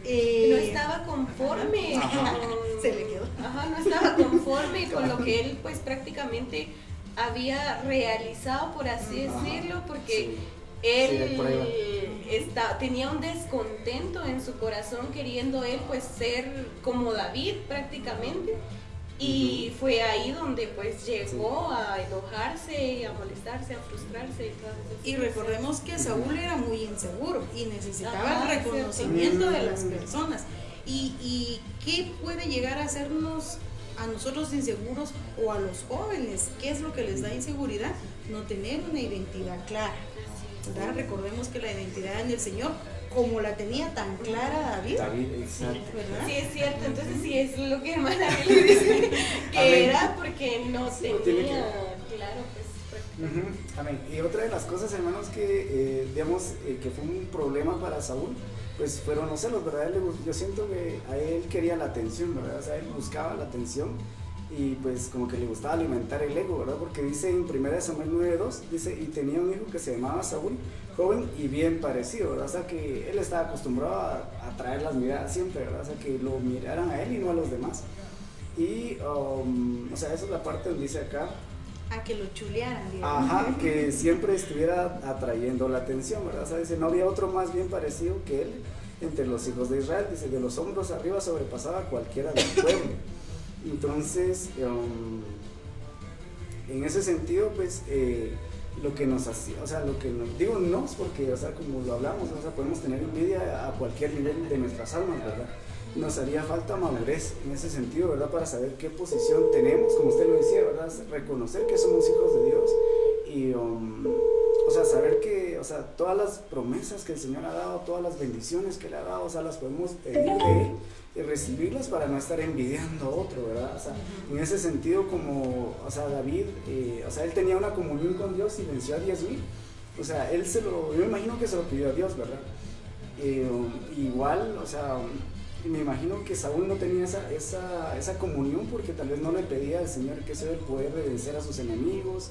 Eh, no estaba conforme. [laughs] Se le quedó. Ajá, no estaba conforme [laughs] con lo que él, pues prácticamente había realizado, por así decirlo, porque él está, tenía un descontento en su corazón queriendo él pues ser como David prácticamente. Y fue ahí donde pues llegó a enojarse, a molestarse, a frustrarse y Y recordemos que Saúl era muy inseguro y necesitaba el reconocimiento de las personas. Y, y qué puede llegar a hacernos a nosotros inseguros o a los jóvenes, ¿qué es lo que les da inseguridad? No tener una identidad clara. ¿Verdad? Recordemos que la identidad en el Señor, como la tenía tan clara David, David, exacto. ¿verdad? Sí, es cierto, entonces sí es lo que hermana le [laughs] dice, que Amén. era porque no Sí, tenía, que- claro, pues Ujú, Amén. Y otra de las cosas, hermanos, que eh, digamos eh, que fue un problema para Saúl, pues fueron los celos, ¿verdad? Yo siento que a él quería la atención, ¿verdad? O sea, él buscaba la atención y pues como que le gustaba alimentar el ego, ¿verdad? Porque dice en 1 Samuel 9.2, dice, y tenía un hijo que se llamaba Saúl, joven y bien parecido, ¿verdad? O sea, que él estaba acostumbrado a atraer las miradas siempre, ¿verdad? O sea, que lo miraran a él y no a los demás. Y, um, o sea, esa es la parte donde dice acá, A que lo chulearan, digamos. Ajá, [laughs] que siempre estuviera atrayendo la atención, ¿verdad? O sea, dice, no había otro más bien parecido que él entre los hijos de Israel. Dice, de los hombros arriba sobrepasaba cualquiera del pueblo. Entonces, um, en ese sentido, pues, eh, lo que nos hacía, o sea, lo que nos, digo no, es porque, o sea, como lo hablamos, o sea, podemos tener envidia a cualquier nivel de nuestras almas, ¿verdad? Nos haría falta madurez en ese sentido, ¿verdad? Para saber qué posición tenemos, como usted lo decía, ¿verdad? Reconocer que somos hijos de Dios y, um, o sea, saber que, o sea, todas las promesas que el Señor ha dado, todas las bendiciones que le ha dado, o sea, las podemos pedir de Él y recibirlas para no estar envidiando a otro, ¿verdad? O sea, en ese sentido, como, o sea, David, eh, o sea, él tenía una comunión con Dios y venció a 10 mil. O sea, él se lo, yo imagino que se lo pidió a Dios, ¿verdad? Eh, igual, o sea, me imagino que Saúl no tenía esa, esa, esa comunión porque tal vez no le pedía al Señor que se el poder de vencer a sus enemigos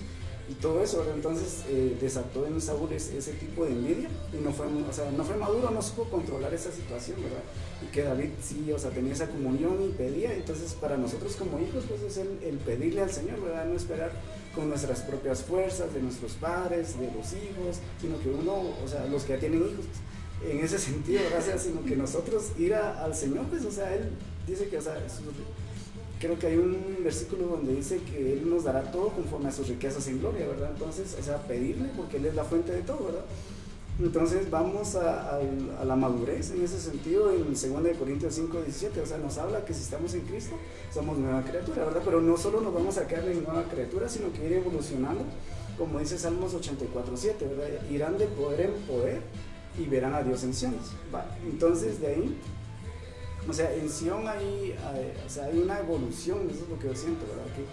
y todo eso. Entonces eh, desató en Saúl ese, tipo de envidia y no fue, o sea, no fue maduro, no supo controlar esa situación, ¿verdad? Y que David sí, o sea, tenía esa comunión y pedía, entonces para nosotros como hijos, pues es el, pedirle al Señor, ¿verdad? No esperar con nuestras propias fuerzas, de nuestros padres, de los hijos, sino que uno, o sea, los que ya tienen hijos, pues, en ese [laughs] sentido, gracias, sino que nosotros ir al Señor, pues, o sea, Él dice que, o sea, creo que hay un versículo donde dice que Él nos dará todo conforme a sus riquezas en gloria, ¿verdad? Entonces, o sea, pedirle, porque Él es la fuente de todo, ¿verdad? Entonces vamos a, a- a la madurez en ese sentido en 2 Corintios 5, 17, o sea, nos habla que si estamos en Cristo somos nueva criatura, ¿verdad? Pero no solo nos vamos a quedar en nueva criatura, sino que ir evolucionando, como dice Salmos 84, 7, ¿verdad? Irán de poder en poder y verán a Dios en Sion. ¿va? Entonces de ahí, o sea, en Sion hay, hay- o sea, hay una evolución, eso es lo que yo siento, ¿verdad? Que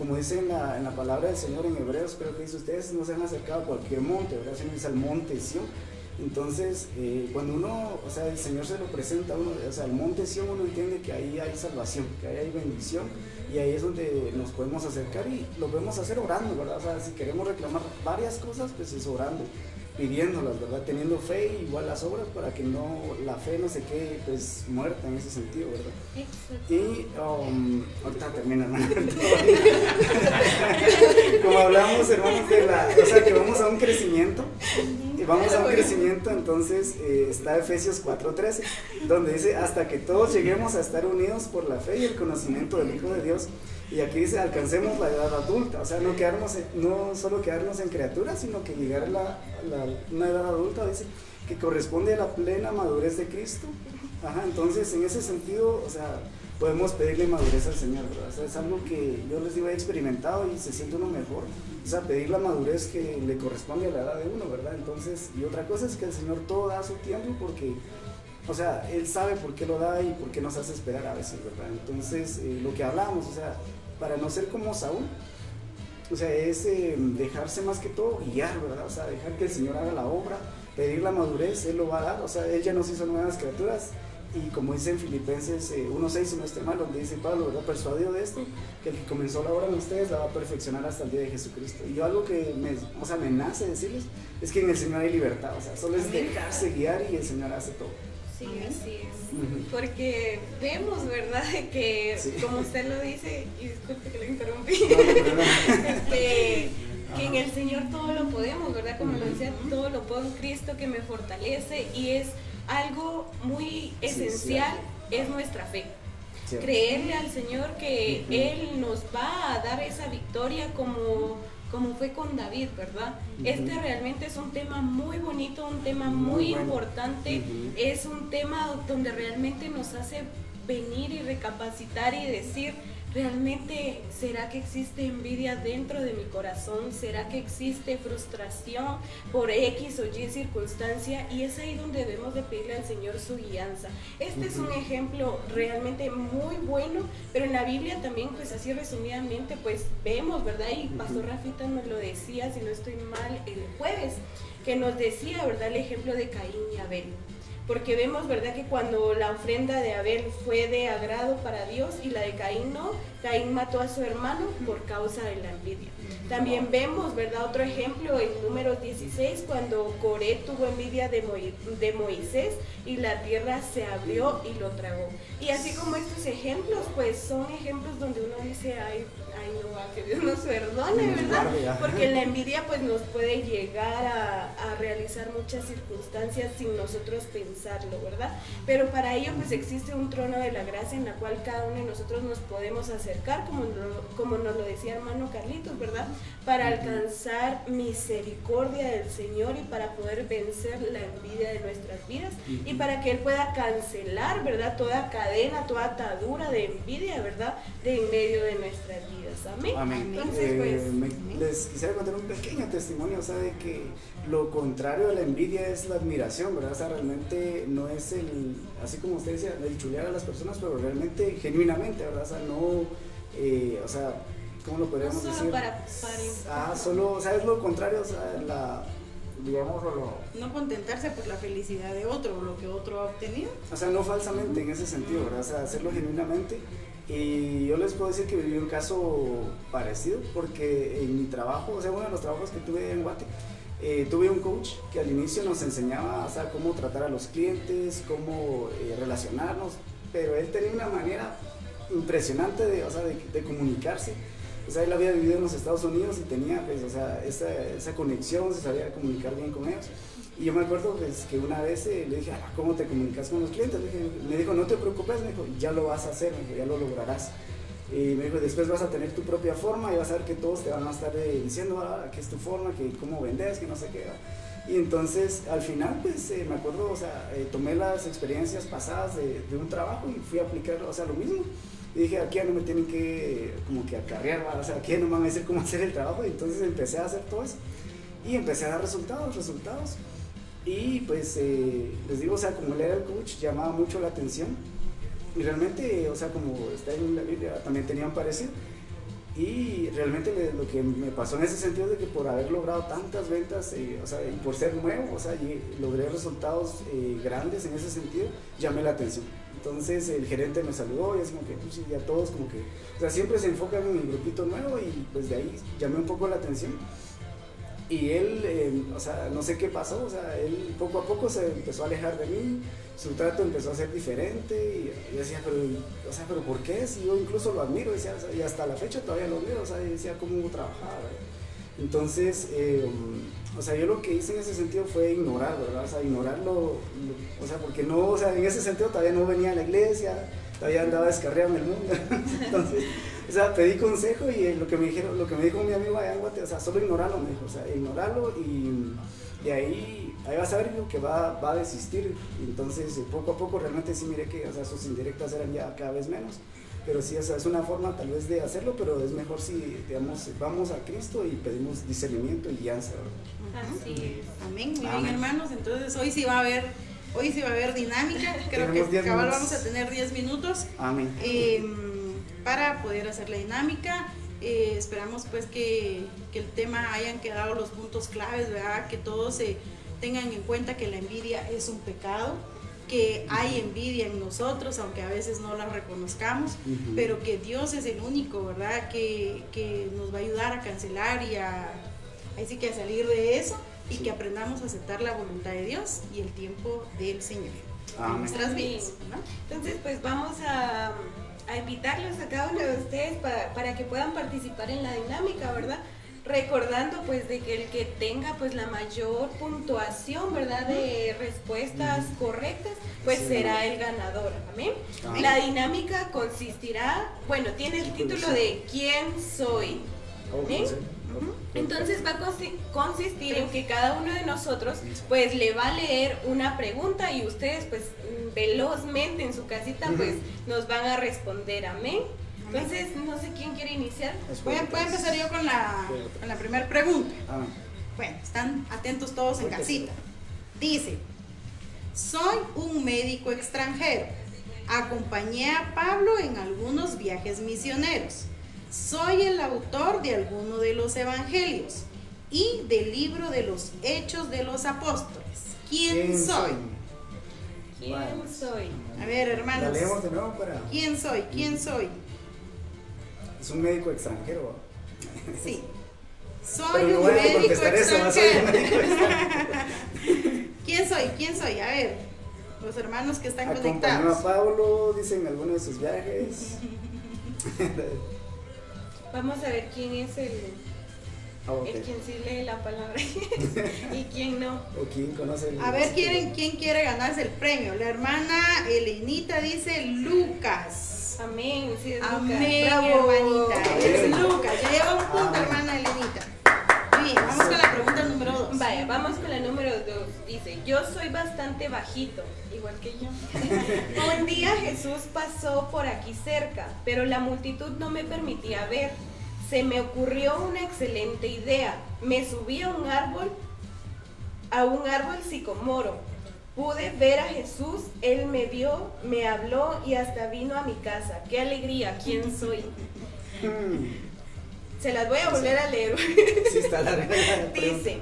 como dice en la, palabra del Señor en Hebreos, creo que dice, ustedes no se han acercado a cualquier monte, ¿verdad? Sino dice al monte Sion. Entonces, eh, cuando uno, o sea, el Señor se lo presenta a uno, o sea, el monte Sion uno entiende que ahí hay salvación, que ahí hay bendición, y ahí es donde nos podemos acercar y lo podemos hacer orando, ¿verdad? O sea, si queremos reclamar varias cosas, pues es orando, pidiéndolas, ¿verdad? Teniendo fe, igual las obras, para que no, la fe no se quede, pues, muerta en ese sentido, ¿verdad? Exacto. Y um, ahorita termina, hermano. [laughs] Como hablamos, hermanos, de la, o sea, que vamos a un crecimiento. Y vamos a un crecimiento, entonces eh, está Efesios 4:13, donde dice, hasta que todos lleguemos a estar unidos por la fe y el conocimiento del Hijo de Dios. Y aquí dice, alcancemos la edad adulta, o sea, no, quedarnos en- no solo quedarnos en criaturas, sino que llegar a la, la- una edad adulta, dice, que corresponde a la plena madurez de Cristo. Ajá, entonces en ese sentido, o sea, podemos pedirle madurez al Señor, ¿verdad? O sea, es algo que yo les digo, he experimentado y se siente uno mejor. O sea, pedir la madurez que le corresponde a la edad de uno, ¿verdad? Entonces, y otra cosa es que el Señor todo da su tiempo porque, o sea, Él sabe por qué lo da y por qué nos hace esperar a veces, ¿verdad? Entonces, eh, lo que hablábamos, o sea, para no ser como Saúl, o sea, es eh, dejarse más que todo guiar, ¿verdad? O sea, dejar que el Señor haga la obra, pedir la madurez, Él lo va a dar, o sea, Él ya nos hizo nuevas criaturas. Y como dice en Filipenses eh, 1.6, si no esté mal, donde dice Pablo, ¿verdad? Persuadido de esto, que el que comenzó la obra en ustedes la va a perfeccionar hasta el día de Jesucristo. Y yo algo que me, o sea, me nace decirles es que en el Señor hay libertad, o sea, solo es dejarse guiar y el Señor hace todo. Sí, así es. Porque vemos, ¿verdad? Que Sí. como usted lo dice, y disculpe que lo interrumpí, este, que en el Señor todo lo podemos, ¿verdad? Como lo decía, todo lo puedo en Cristo que me fortalece y es algo muy esencial, es nuestra fe. Creerle al Señor que. Él nos va a dar esa victoria como, como fue con David, ¿verdad? Este realmente es un tema muy bonito, un tema muy, Muy bueno. importante, es un tema donde realmente nos hace venir y recapacitar y decir, ¿Realmente será que existe envidia dentro de mi corazón? ¿Será que existe frustración por X o Y circunstancia? Y es ahí donde debemos de pedirle al Señor su guianza. Este es un ejemplo realmente muy bueno, pero en la Biblia también, pues así resumidamente, pues vemos, ¿verdad? Y Pastor Rafita nos lo decía, si no estoy mal, el jueves, que nos decía, ¿verdad? El ejemplo de Caín y Abel porque vemos, ¿verdad?, que cuando la ofrenda de Abel fue de agrado para Dios y la de Caín no, Caín mató a su hermano por causa de la envidia. También vemos, ¿verdad?, otro ejemplo en números 16, cuando Coré tuvo envidia de, de Moisés y la tierra se abrió y lo tragó. Y así como estos ejemplos, pues son ejemplos donde uno dice, ay, ay no, que Dios nos perdone, ¿verdad? Porque la envidia pues nos puede llegar a, realizar muchas circunstancias sin nosotros pensarlo, ¿verdad? Pero para ello pues existe un trono de la gracia en la cual cada uno de nosotros nos podemos acercar, como, como nos lo decía hermano Carlitos, ¿verdad? Para alcanzar misericordia del Señor y para poder vencer la envidia de nuestras vidas y para que Él pueda cancelar, ¿verdad? Toda cadena, toda atadura de envidia, ¿verdad? De en medio de nuestras vidas. Amén. Entonces, eh, pues, les quisiera contar un pequeño testimonio, o sea, de que lo contrario a la envidia es la admiración, ¿verdad? O sea, realmente no es el, así como usted decía, el chulear a las personas, pero realmente, genuinamente, ¿verdad? O sea, no, eh, o sea, ¿cómo lo podríamos no decir? Para, ah, solo, o sea, es lo contrario, o sea, la digamos, No contentarse por la felicidad de otro o lo que otro ha obtenido. O sea, no falsamente en ese sentido, ¿verdad? O sea, hacerlo genuinamente y yo les puedo decir que viví un caso parecido porque en mi trabajo, o sea, uno de los trabajos que tuve en Guate, eh, tuve un coach que al inicio nos enseñaba o sea, cómo tratar a los clientes, cómo eh, relacionarnos, pero él tenía una manera impresionante de, o sea, de, comunicarse. Sea, él había vivido en los Estados Unidos y tenía pues, o sea, esa, esa conexión, se sabía comunicar bien con ellos. Y yo me acuerdo pues, que una vez eh, le dije, ah, ¿cómo te comunicas con los clientes? me dijo, no te preocupes, me dijo, ya lo vas a hacer, ya lo lograrás. Y me dijo, después vas a tener tu propia forma y vas a ver que todos te van a estar eh, diciendo ah, qué es tu forma, que cómo vendes, que no sé qué. Y entonces al final, pues eh, me acuerdo, o sea, tomé las experiencias pasadas de, de, un trabajo y fui a aplicar, o sea, lo mismo. Y dije, aquí ya no me tienen que, como que acarrear, o sea, aquí ya no me van a decir cómo hacer el trabajo. Y entonces empecé a hacer todo eso. Y empecé a dar resultados, resultados. Y pues eh, les digo, o sea, como él era el coach, llamaba mucho la atención. Y realmente, o sea, como está en la Biblia, también tenían parecido. Y realmente lo que me pasó en ese sentido es de que por haber logrado tantas ventas, eh, o sea, y por ser nuevo, o sea, logré resultados eh, grandes en ese sentido, llamé la atención. Entonces el gerente me saludó y es como que, pues, ya todos como que, o sea, siempre se enfocan en el grupito nuevo y pues de ahí llamé un poco la atención. Y él, eh, o sea, no sé qué pasó, o sea, él poco a poco se empezó a alejar de mí, su trato empezó a ser diferente y yo decía, pero, o sea, pero ¿por qué? Si yo incluso lo admiro, decía, y hasta la fecha todavía lo admiro, o sea, decía cómo trabajaba. Entonces, eh, o sea, yo lo que hice en ese sentido fue ignorar, ¿verdad? O sea, ignorarlo, o sea, porque no, o sea, en ese sentido todavía no venía a la iglesia, todavía andaba descarriando el mundo. [laughs] Entonces, o sea, pedí consejo y eh, lo que me dijeron, lo que me dijo mi amigo allá en Guate, o sea, solo ignorarlo, me dijo, o sea, ignorarlo y, y ahí, ahí vas a ver que va, va a desistir. entonces, poco a poco realmente sí miré que, o sea, sus indirectas eran ya cada vez menos. Pero sí, o sea, es una forma tal vez de hacerlo, pero es mejor si, digamos, vamos a Cristo y pedimos discernimiento y guianza. Así es. Amén. Muy bien, hermanos. Entonces, hoy sí va a haber Hoy sí va a haber dinámica, [laughs] creo que cabal vamos a tener 10 minutos. Amén. Em, para poder hacer la dinámica. Eh, esperamos pues que, que, el tema hayan quedado los puntos claves, ¿verdad? Que todos se tengan en cuenta que la envidia es un pecado, que hay envidia en nosotros, aunque a veces no la reconozcamos, pero que Dios es el único, ¿verdad? Que, que, nos va a ayudar a cancelar y a, así que a salir de eso y que aprendamos a aceptar la voluntad de Dios y el tiempo del Señor en nuestras vidas. Entonces, pues vamos a a invitarlos a cada uno de ustedes para, que puedan participar en la dinámica, ¿verdad? Recordando pues de que el que tenga pues la mayor puntuación, ¿verdad? De respuestas correctas, pues será el ganador. ¿Amén? La dinámica consistirá, bueno, tiene el título de ¿Quién soy? ¿Amén? Entonces va a consistir en que cada uno de nosotros pues le va a leer una pregunta y ustedes pues velozmente en su casita pues nos van a responder, amén. Entonces, no sé quién quiere iniciar. Voy a, voy a empezar yo con la, con la primera pregunta. Amén. Bueno, están atentos todos en casita. Dice, soy un médico extranjero. Acompañé a Pablo en algunos viajes misioneros. Soy el autor de alguno de los evangelios y del libro de los hechos de los apóstoles. ¿Quién, soy? ¿Quién soy? A ver, hermanos. ¿Quién soy? ¿Quién soy? Es un médico extranjero. Sí. Soy no un a médico contestar eso, ¿no? soy un extranjero. médico [laughs] extranjero. ¿Quién soy? ¿Quién soy? A ver, los hermanos que están Acompañó a conectados. Pablo, dicen algunos de sus viajes. [laughs] Vamos a ver quién es el, Ah, el quien sí lee la palabra [laughs] y quién no. ¿O quién conoce el A ver, ¿quién, ¿quién quiere ganarse el premio? La hermana Elenita dice Lucas. Amén. Sí, es. Amén, Bravo. hermanita. Es Lucas. Ya lleva un punto, hermana Elenita. Bien, vamos con la pregunta número dos. Vaya, vamos con la número dos. Dice, yo soy bastante bajito, igual que yo. [laughs] Un día Jesús pasó por aquí cerca, pero la multitud no me permitía ver. Se me ocurrió una excelente idea. Me subí a un árbol, a un árbol sicomoro. Pude ver a Jesús, él me vio, me habló y hasta vino a mi casa. ¡Qué alegría! ¿Quién soy? Hmm, Se las voy a volver a leer. Sí, está larga la pregunta. Dice,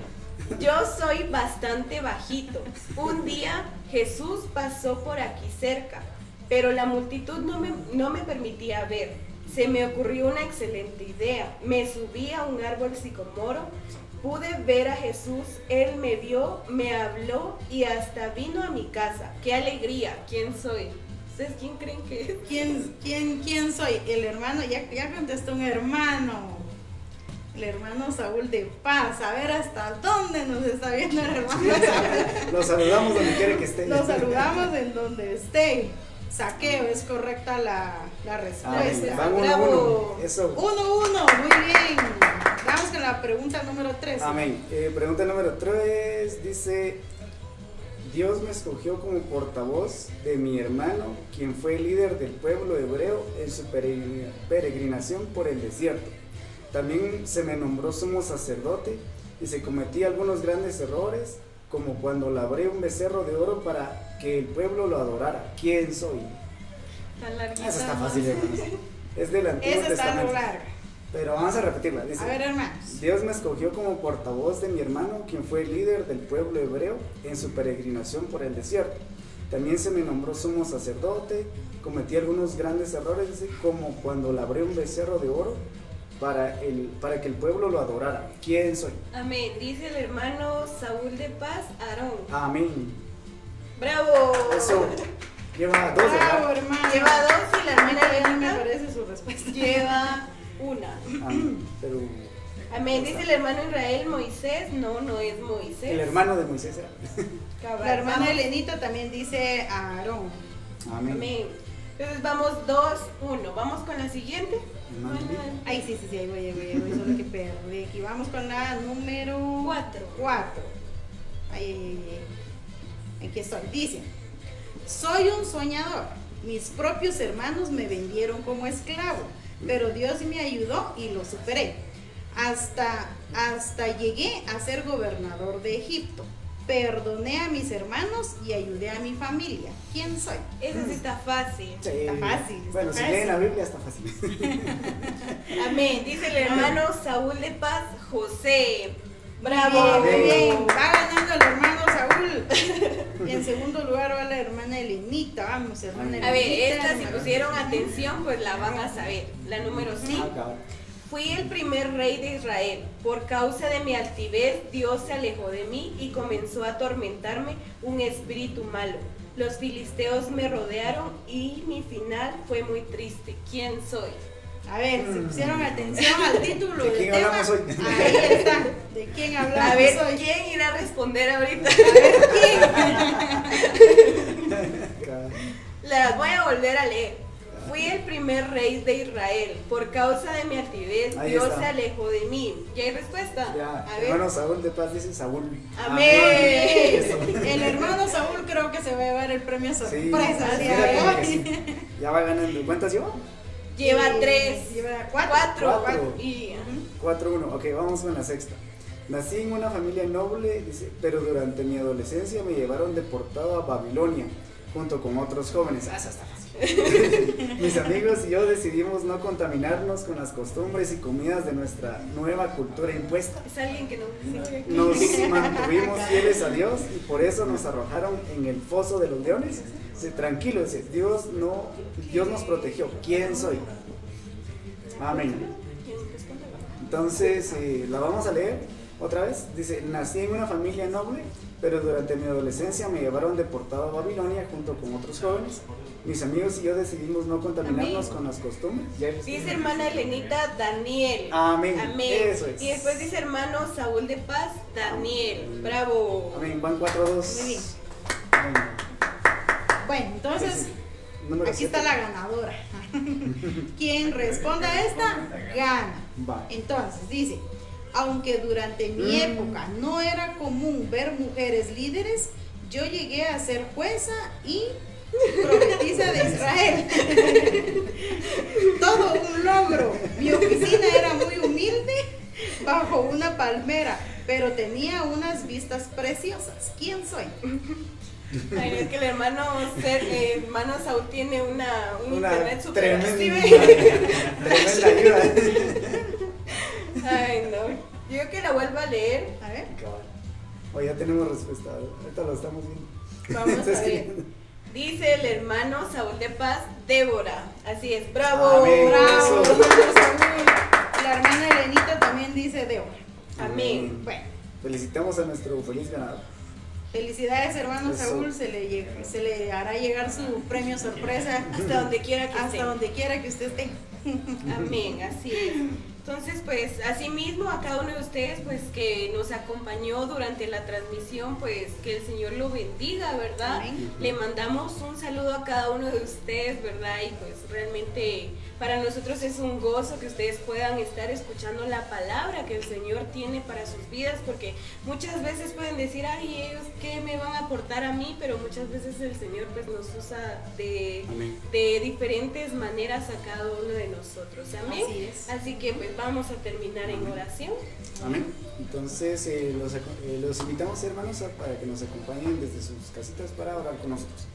yo soy bastante bajito. Un día Jesús pasó por aquí cerca, pero la multitud no me, no me permitía ver. Se me ocurrió una excelente idea. Me subí a un árbol sicomoro, pude ver a Jesús, él me vio, me habló y hasta vino a mi casa. ¡Qué alegría! ¿Quién soy? ¿Ustedes quién creen que es? ¿Quién, quién, quién soy? El hermano, ya, ya contestó un hermano. El hermano Saúl de Paz. A ver hasta dónde nos está viendo el hermano [laughs] Saúl. Los saludamos donde quiera que esté. Lo saludamos en donde esté. Saqueo, es correcta la, la Amén. respuesta. Bravo. uno. Eso. Uno, uno, muy bien. Vamos con la pregunta número 3. Amén. Eh, pregunta número 3 dice, Dios me escogió como portavoz de mi hermano, quien fue líder del pueblo hebreo en su peregrina- peregrinación por el desierto. También se me nombró sumo sacerdote y se cometí algunos grandes errores, como cuando labré un becerro de oro para que el pueblo lo adorara. ¿Quién soy? Tan larguita. Eso está fácil, hermanos. Es del Antiguo Esa está Testamento. larga. Pero vamos a repetirla. Dice, A ver, hermanos. Dios me escogió como portavoz de mi hermano, quien fue líder del pueblo hebreo en su peregrinación por el desierto. También se me nombró sumo sacerdote, cometí algunos grandes errores, dice, como cuando labré un becerro de oro para, el, para que el pueblo lo adorara. ¿Quién soy? Amén. Dice el hermano Saúl de Paz, Aarón. Amén. ¡Bravo! Eso lleva dos, Bravo, ¿verdad? hermano. Lleva dos y la hermana A mí me parece su respuesta. lleva una. Amén. Pero Amén. Dice el hermano Israel Moisés. No, no es Moisés. el hermano de Moisés era. Cabal, La hermana vamos. Elenita también dice Aarón. Amén. Amén. Entonces vamos dos, uno. Vamos con la siguiente. Bueno, sí, sí, sí, ahí voy, ahí voy, ahí voy, solo que perdí. Aquí vamos con la número Cuatro. 4. Ay, ay, ay, ay. Aquí estoy. Dice, soy un soñador. Mis propios hermanos me vendieron como esclavo, pero Dios me ayudó y lo superé. Hasta, hasta llegué a ser gobernador de Egipto. Perdoné a mis hermanos y ayudé a mi familia. ¿Quién soy? Ese sí está fácil. Sí. Está fácil, está Bueno, si leen la Biblia está fácil. [laughs] Amén. Dice el hermano Saúl de Paz, José. ¡Bravo! Muy bien, muy bien. Amén. Va ganando el hermano Saúl. Y en segundo lugar va la hermana Elenita. Vamos, hermana Elenita. A ver, esta si pusieron atención, pues la van a saber. La número 5. Ah. Fui el primer rey de Israel. Por causa de mi altivez, Dios se alejó de mí y comenzó a atormentarme un espíritu malo. Los filisteos me rodearon y mi final fue muy triste. ¿Quién soy? A ver, si pusieron atención al título ¿De del tema. hoy? Ahí está. ¿De quién hablamos A ver, hoy? ¿quién irá a responder ahorita? A ver, ¿quién? [laughs] Las voy a volver a leer. Fui el primer rey de Israel. Por causa de mi altivez, Ahí Dios está. se alejó de mí. ¿Ya hay respuesta? Ya, a ver. hermano Saúl de Paz dice Saúl. Amén. El hermano Saúl creo que se va a llevar el premio sorpresa. sí, sí. Ya va ganando. ¿Cuántas lleva? Lleva tres. Lleva cuatro. Cuatro. Cuatro. Y, ajá. 4-1, ok, vamos con la sexta. Nací en una familia noble, dice, pero durante mi adolescencia me llevaron deportado a Babilonia junto con otros jóvenes. Ah, esa está fácil. [laughs] Mis amigos y yo decidimos no contaminarnos con las costumbres y comidas de nuestra nueva cultura impuesta. Es alguien que aquí. Nos mantuvimos fieles a Dios y por eso nos arrojaron en el foso de los leones. Dice, tranquilo, dice, Dios, no, Dios nos protegió. ¿Quién soy? Amén. Entonces, eh, la vamos a leer otra vez. Dice, nací en una familia noble, pero durante mi adolescencia me llevaron deportado a Babilonia junto con otros jóvenes. Mis amigos y yo decidimos no contaminarnos Amén. con las costumbres. Dice hermana Elenita Daniel. Amén. Amén. Eso es. Y después dice hermano Saúl de Paz Daniel. Bravo. Amén. Van 4-2. Muy bien. Amén. Bueno, entonces, Número aquí siete. está la ganadora. [laughs] Quien responda a esta, gana. Entonces, dice, aunque durante mi Mm. época no era común ver mujeres líderes, yo llegué a ser jueza y profetisa de Israel. [laughs] Todo un logro. Mi oficina era muy humilde bajo una palmera, pero tenía unas vistas preciosas. ¿Quién soy? [laughs] Ay, es que el hermano, Ser- eh, hermano Saúl tiene una, un Una internet super tremenda, tremenda ayuda. [laughs] Ay, no. Yo creo que la vuelvo a leer. A ver. O ya tenemos respuesta. Ahorita lo estamos viendo. Vamos [laughs] a ver. Dice el hermano Saúl de Paz, Débora. Así es, bravo. Amén. Bravo, Eso. hermano Saúl. La hermana Elenita también dice Débora. Amén. Bueno, Felicitamos a nuestro feliz ganador. Felicidades hermano Eso. Saúl, se le, se le hará llegar su premio sorpresa Hasta donde quiera que hasta esté. donde quiera que usted esté. Amén, así es. Entonces, pues, asimismo a cada uno de ustedes, pues, que nos acompañó durante la transmisión, pues, que el Señor lo bendiga, ¿verdad? Amén. Le mandamos un saludo a cada uno de ustedes, ¿verdad? Y pues realmente para nosotros es un gozo que ustedes puedan estar escuchando la palabra que el Señor tiene para sus vidas, porque muchas veces pueden decir, ay, ellos qué me van a aportar a mí, pero muchas veces el Señor pues nos usa de, de diferentes maneras a cada uno de nosotros. Amén. Así es. Así que pues vamos a terminar en oración. Amén. Entonces, eh, eh, los invitamos, hermanos, para que nos acompañen desde sus casitas para orar con nosotros.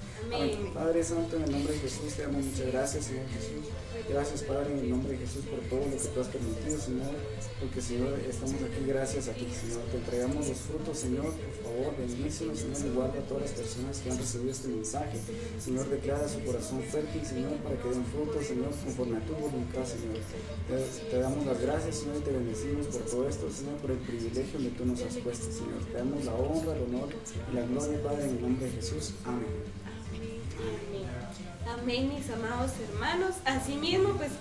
Padre Santo, en el nombre de Jesús, te damos muchas gracias, Señor Jesús. Gracias, Padre, en el nombre de Jesús, por todo lo que tú has permitido, Señor. Porque, Señor, estamos aquí gracias a ti, Señor. Te entregamos los frutos, Señor. Por favor, bendícenos, Señor, y guarda a todas las personas que han recibido este mensaje. Señor, declara su corazón fértil, Señor, para que den frutos, Señor, conforme a tu voluntad, Señor. Te, te damos las gracias, Señor, y te bendecimos por todo esto, Señor, por el privilegio que tú nos has puesto, Señor. Te damos la honra, el honor y la gloria, Padre, en el nombre de Jesús. Amén. Amén. Amén, mis amados hermanos. Asimismo, pues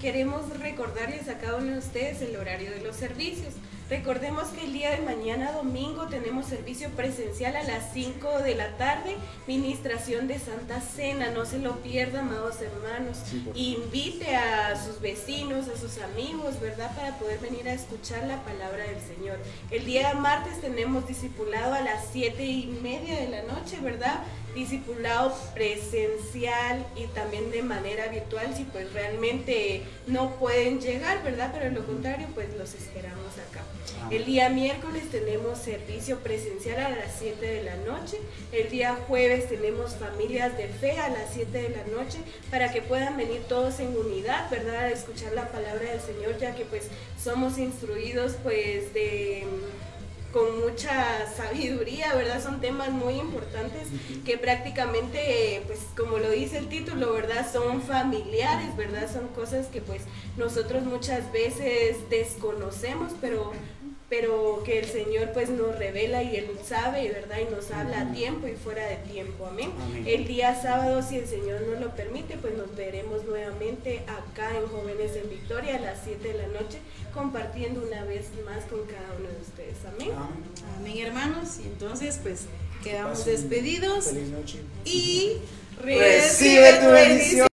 queremos recordarles a cada uno de ustedes el horario de los servicios. Recordemos que el día de mañana domingo tenemos servicio presencial a las 5 de la tarde, ministración de Santa Cena, no se lo pierda, amados hermanos. Sí. Invite a sus vecinos, a sus amigos, ¿verdad? Para poder venir a escuchar la palabra del Señor. El día martes tenemos discipulado a las 7 y media de la noche, ¿verdad? Discipulado presencial y también de manera virtual si pues realmente no pueden llegar, ¿verdad? Pero de lo contrario pues los esperamos acá. Amén. El día miércoles tenemos servicio presencial a las 7 de la noche. El día jueves tenemos familias de fe a las 7 de la noche para que puedan venir todos en unidad, ¿verdad? A escuchar la palabra del Señor, ya que pues somos instruidos pues de con mucha sabiduría, ¿verdad? Son temas muy importantes que prácticamente, pues como lo dice el título, ¿verdad? Son familiares, ¿verdad? Son cosas que pues nosotros muchas veces desconocemos, pero pero que el Señor pues nos revela y Él sabe, ¿verdad? Y nos habla a tiempo y fuera de tiempo, amén. Amén. El día sábado, si el Señor nos lo permite, pues nos veremos nuevamente acá en Jóvenes en Victoria a las 7 de la noche, compartiendo una vez más con cada uno de ustedes, amén. Amén. Amén, hermanos. Y entonces, pues, quedamos despedidos Feliz noche. y Recibe tu bendición.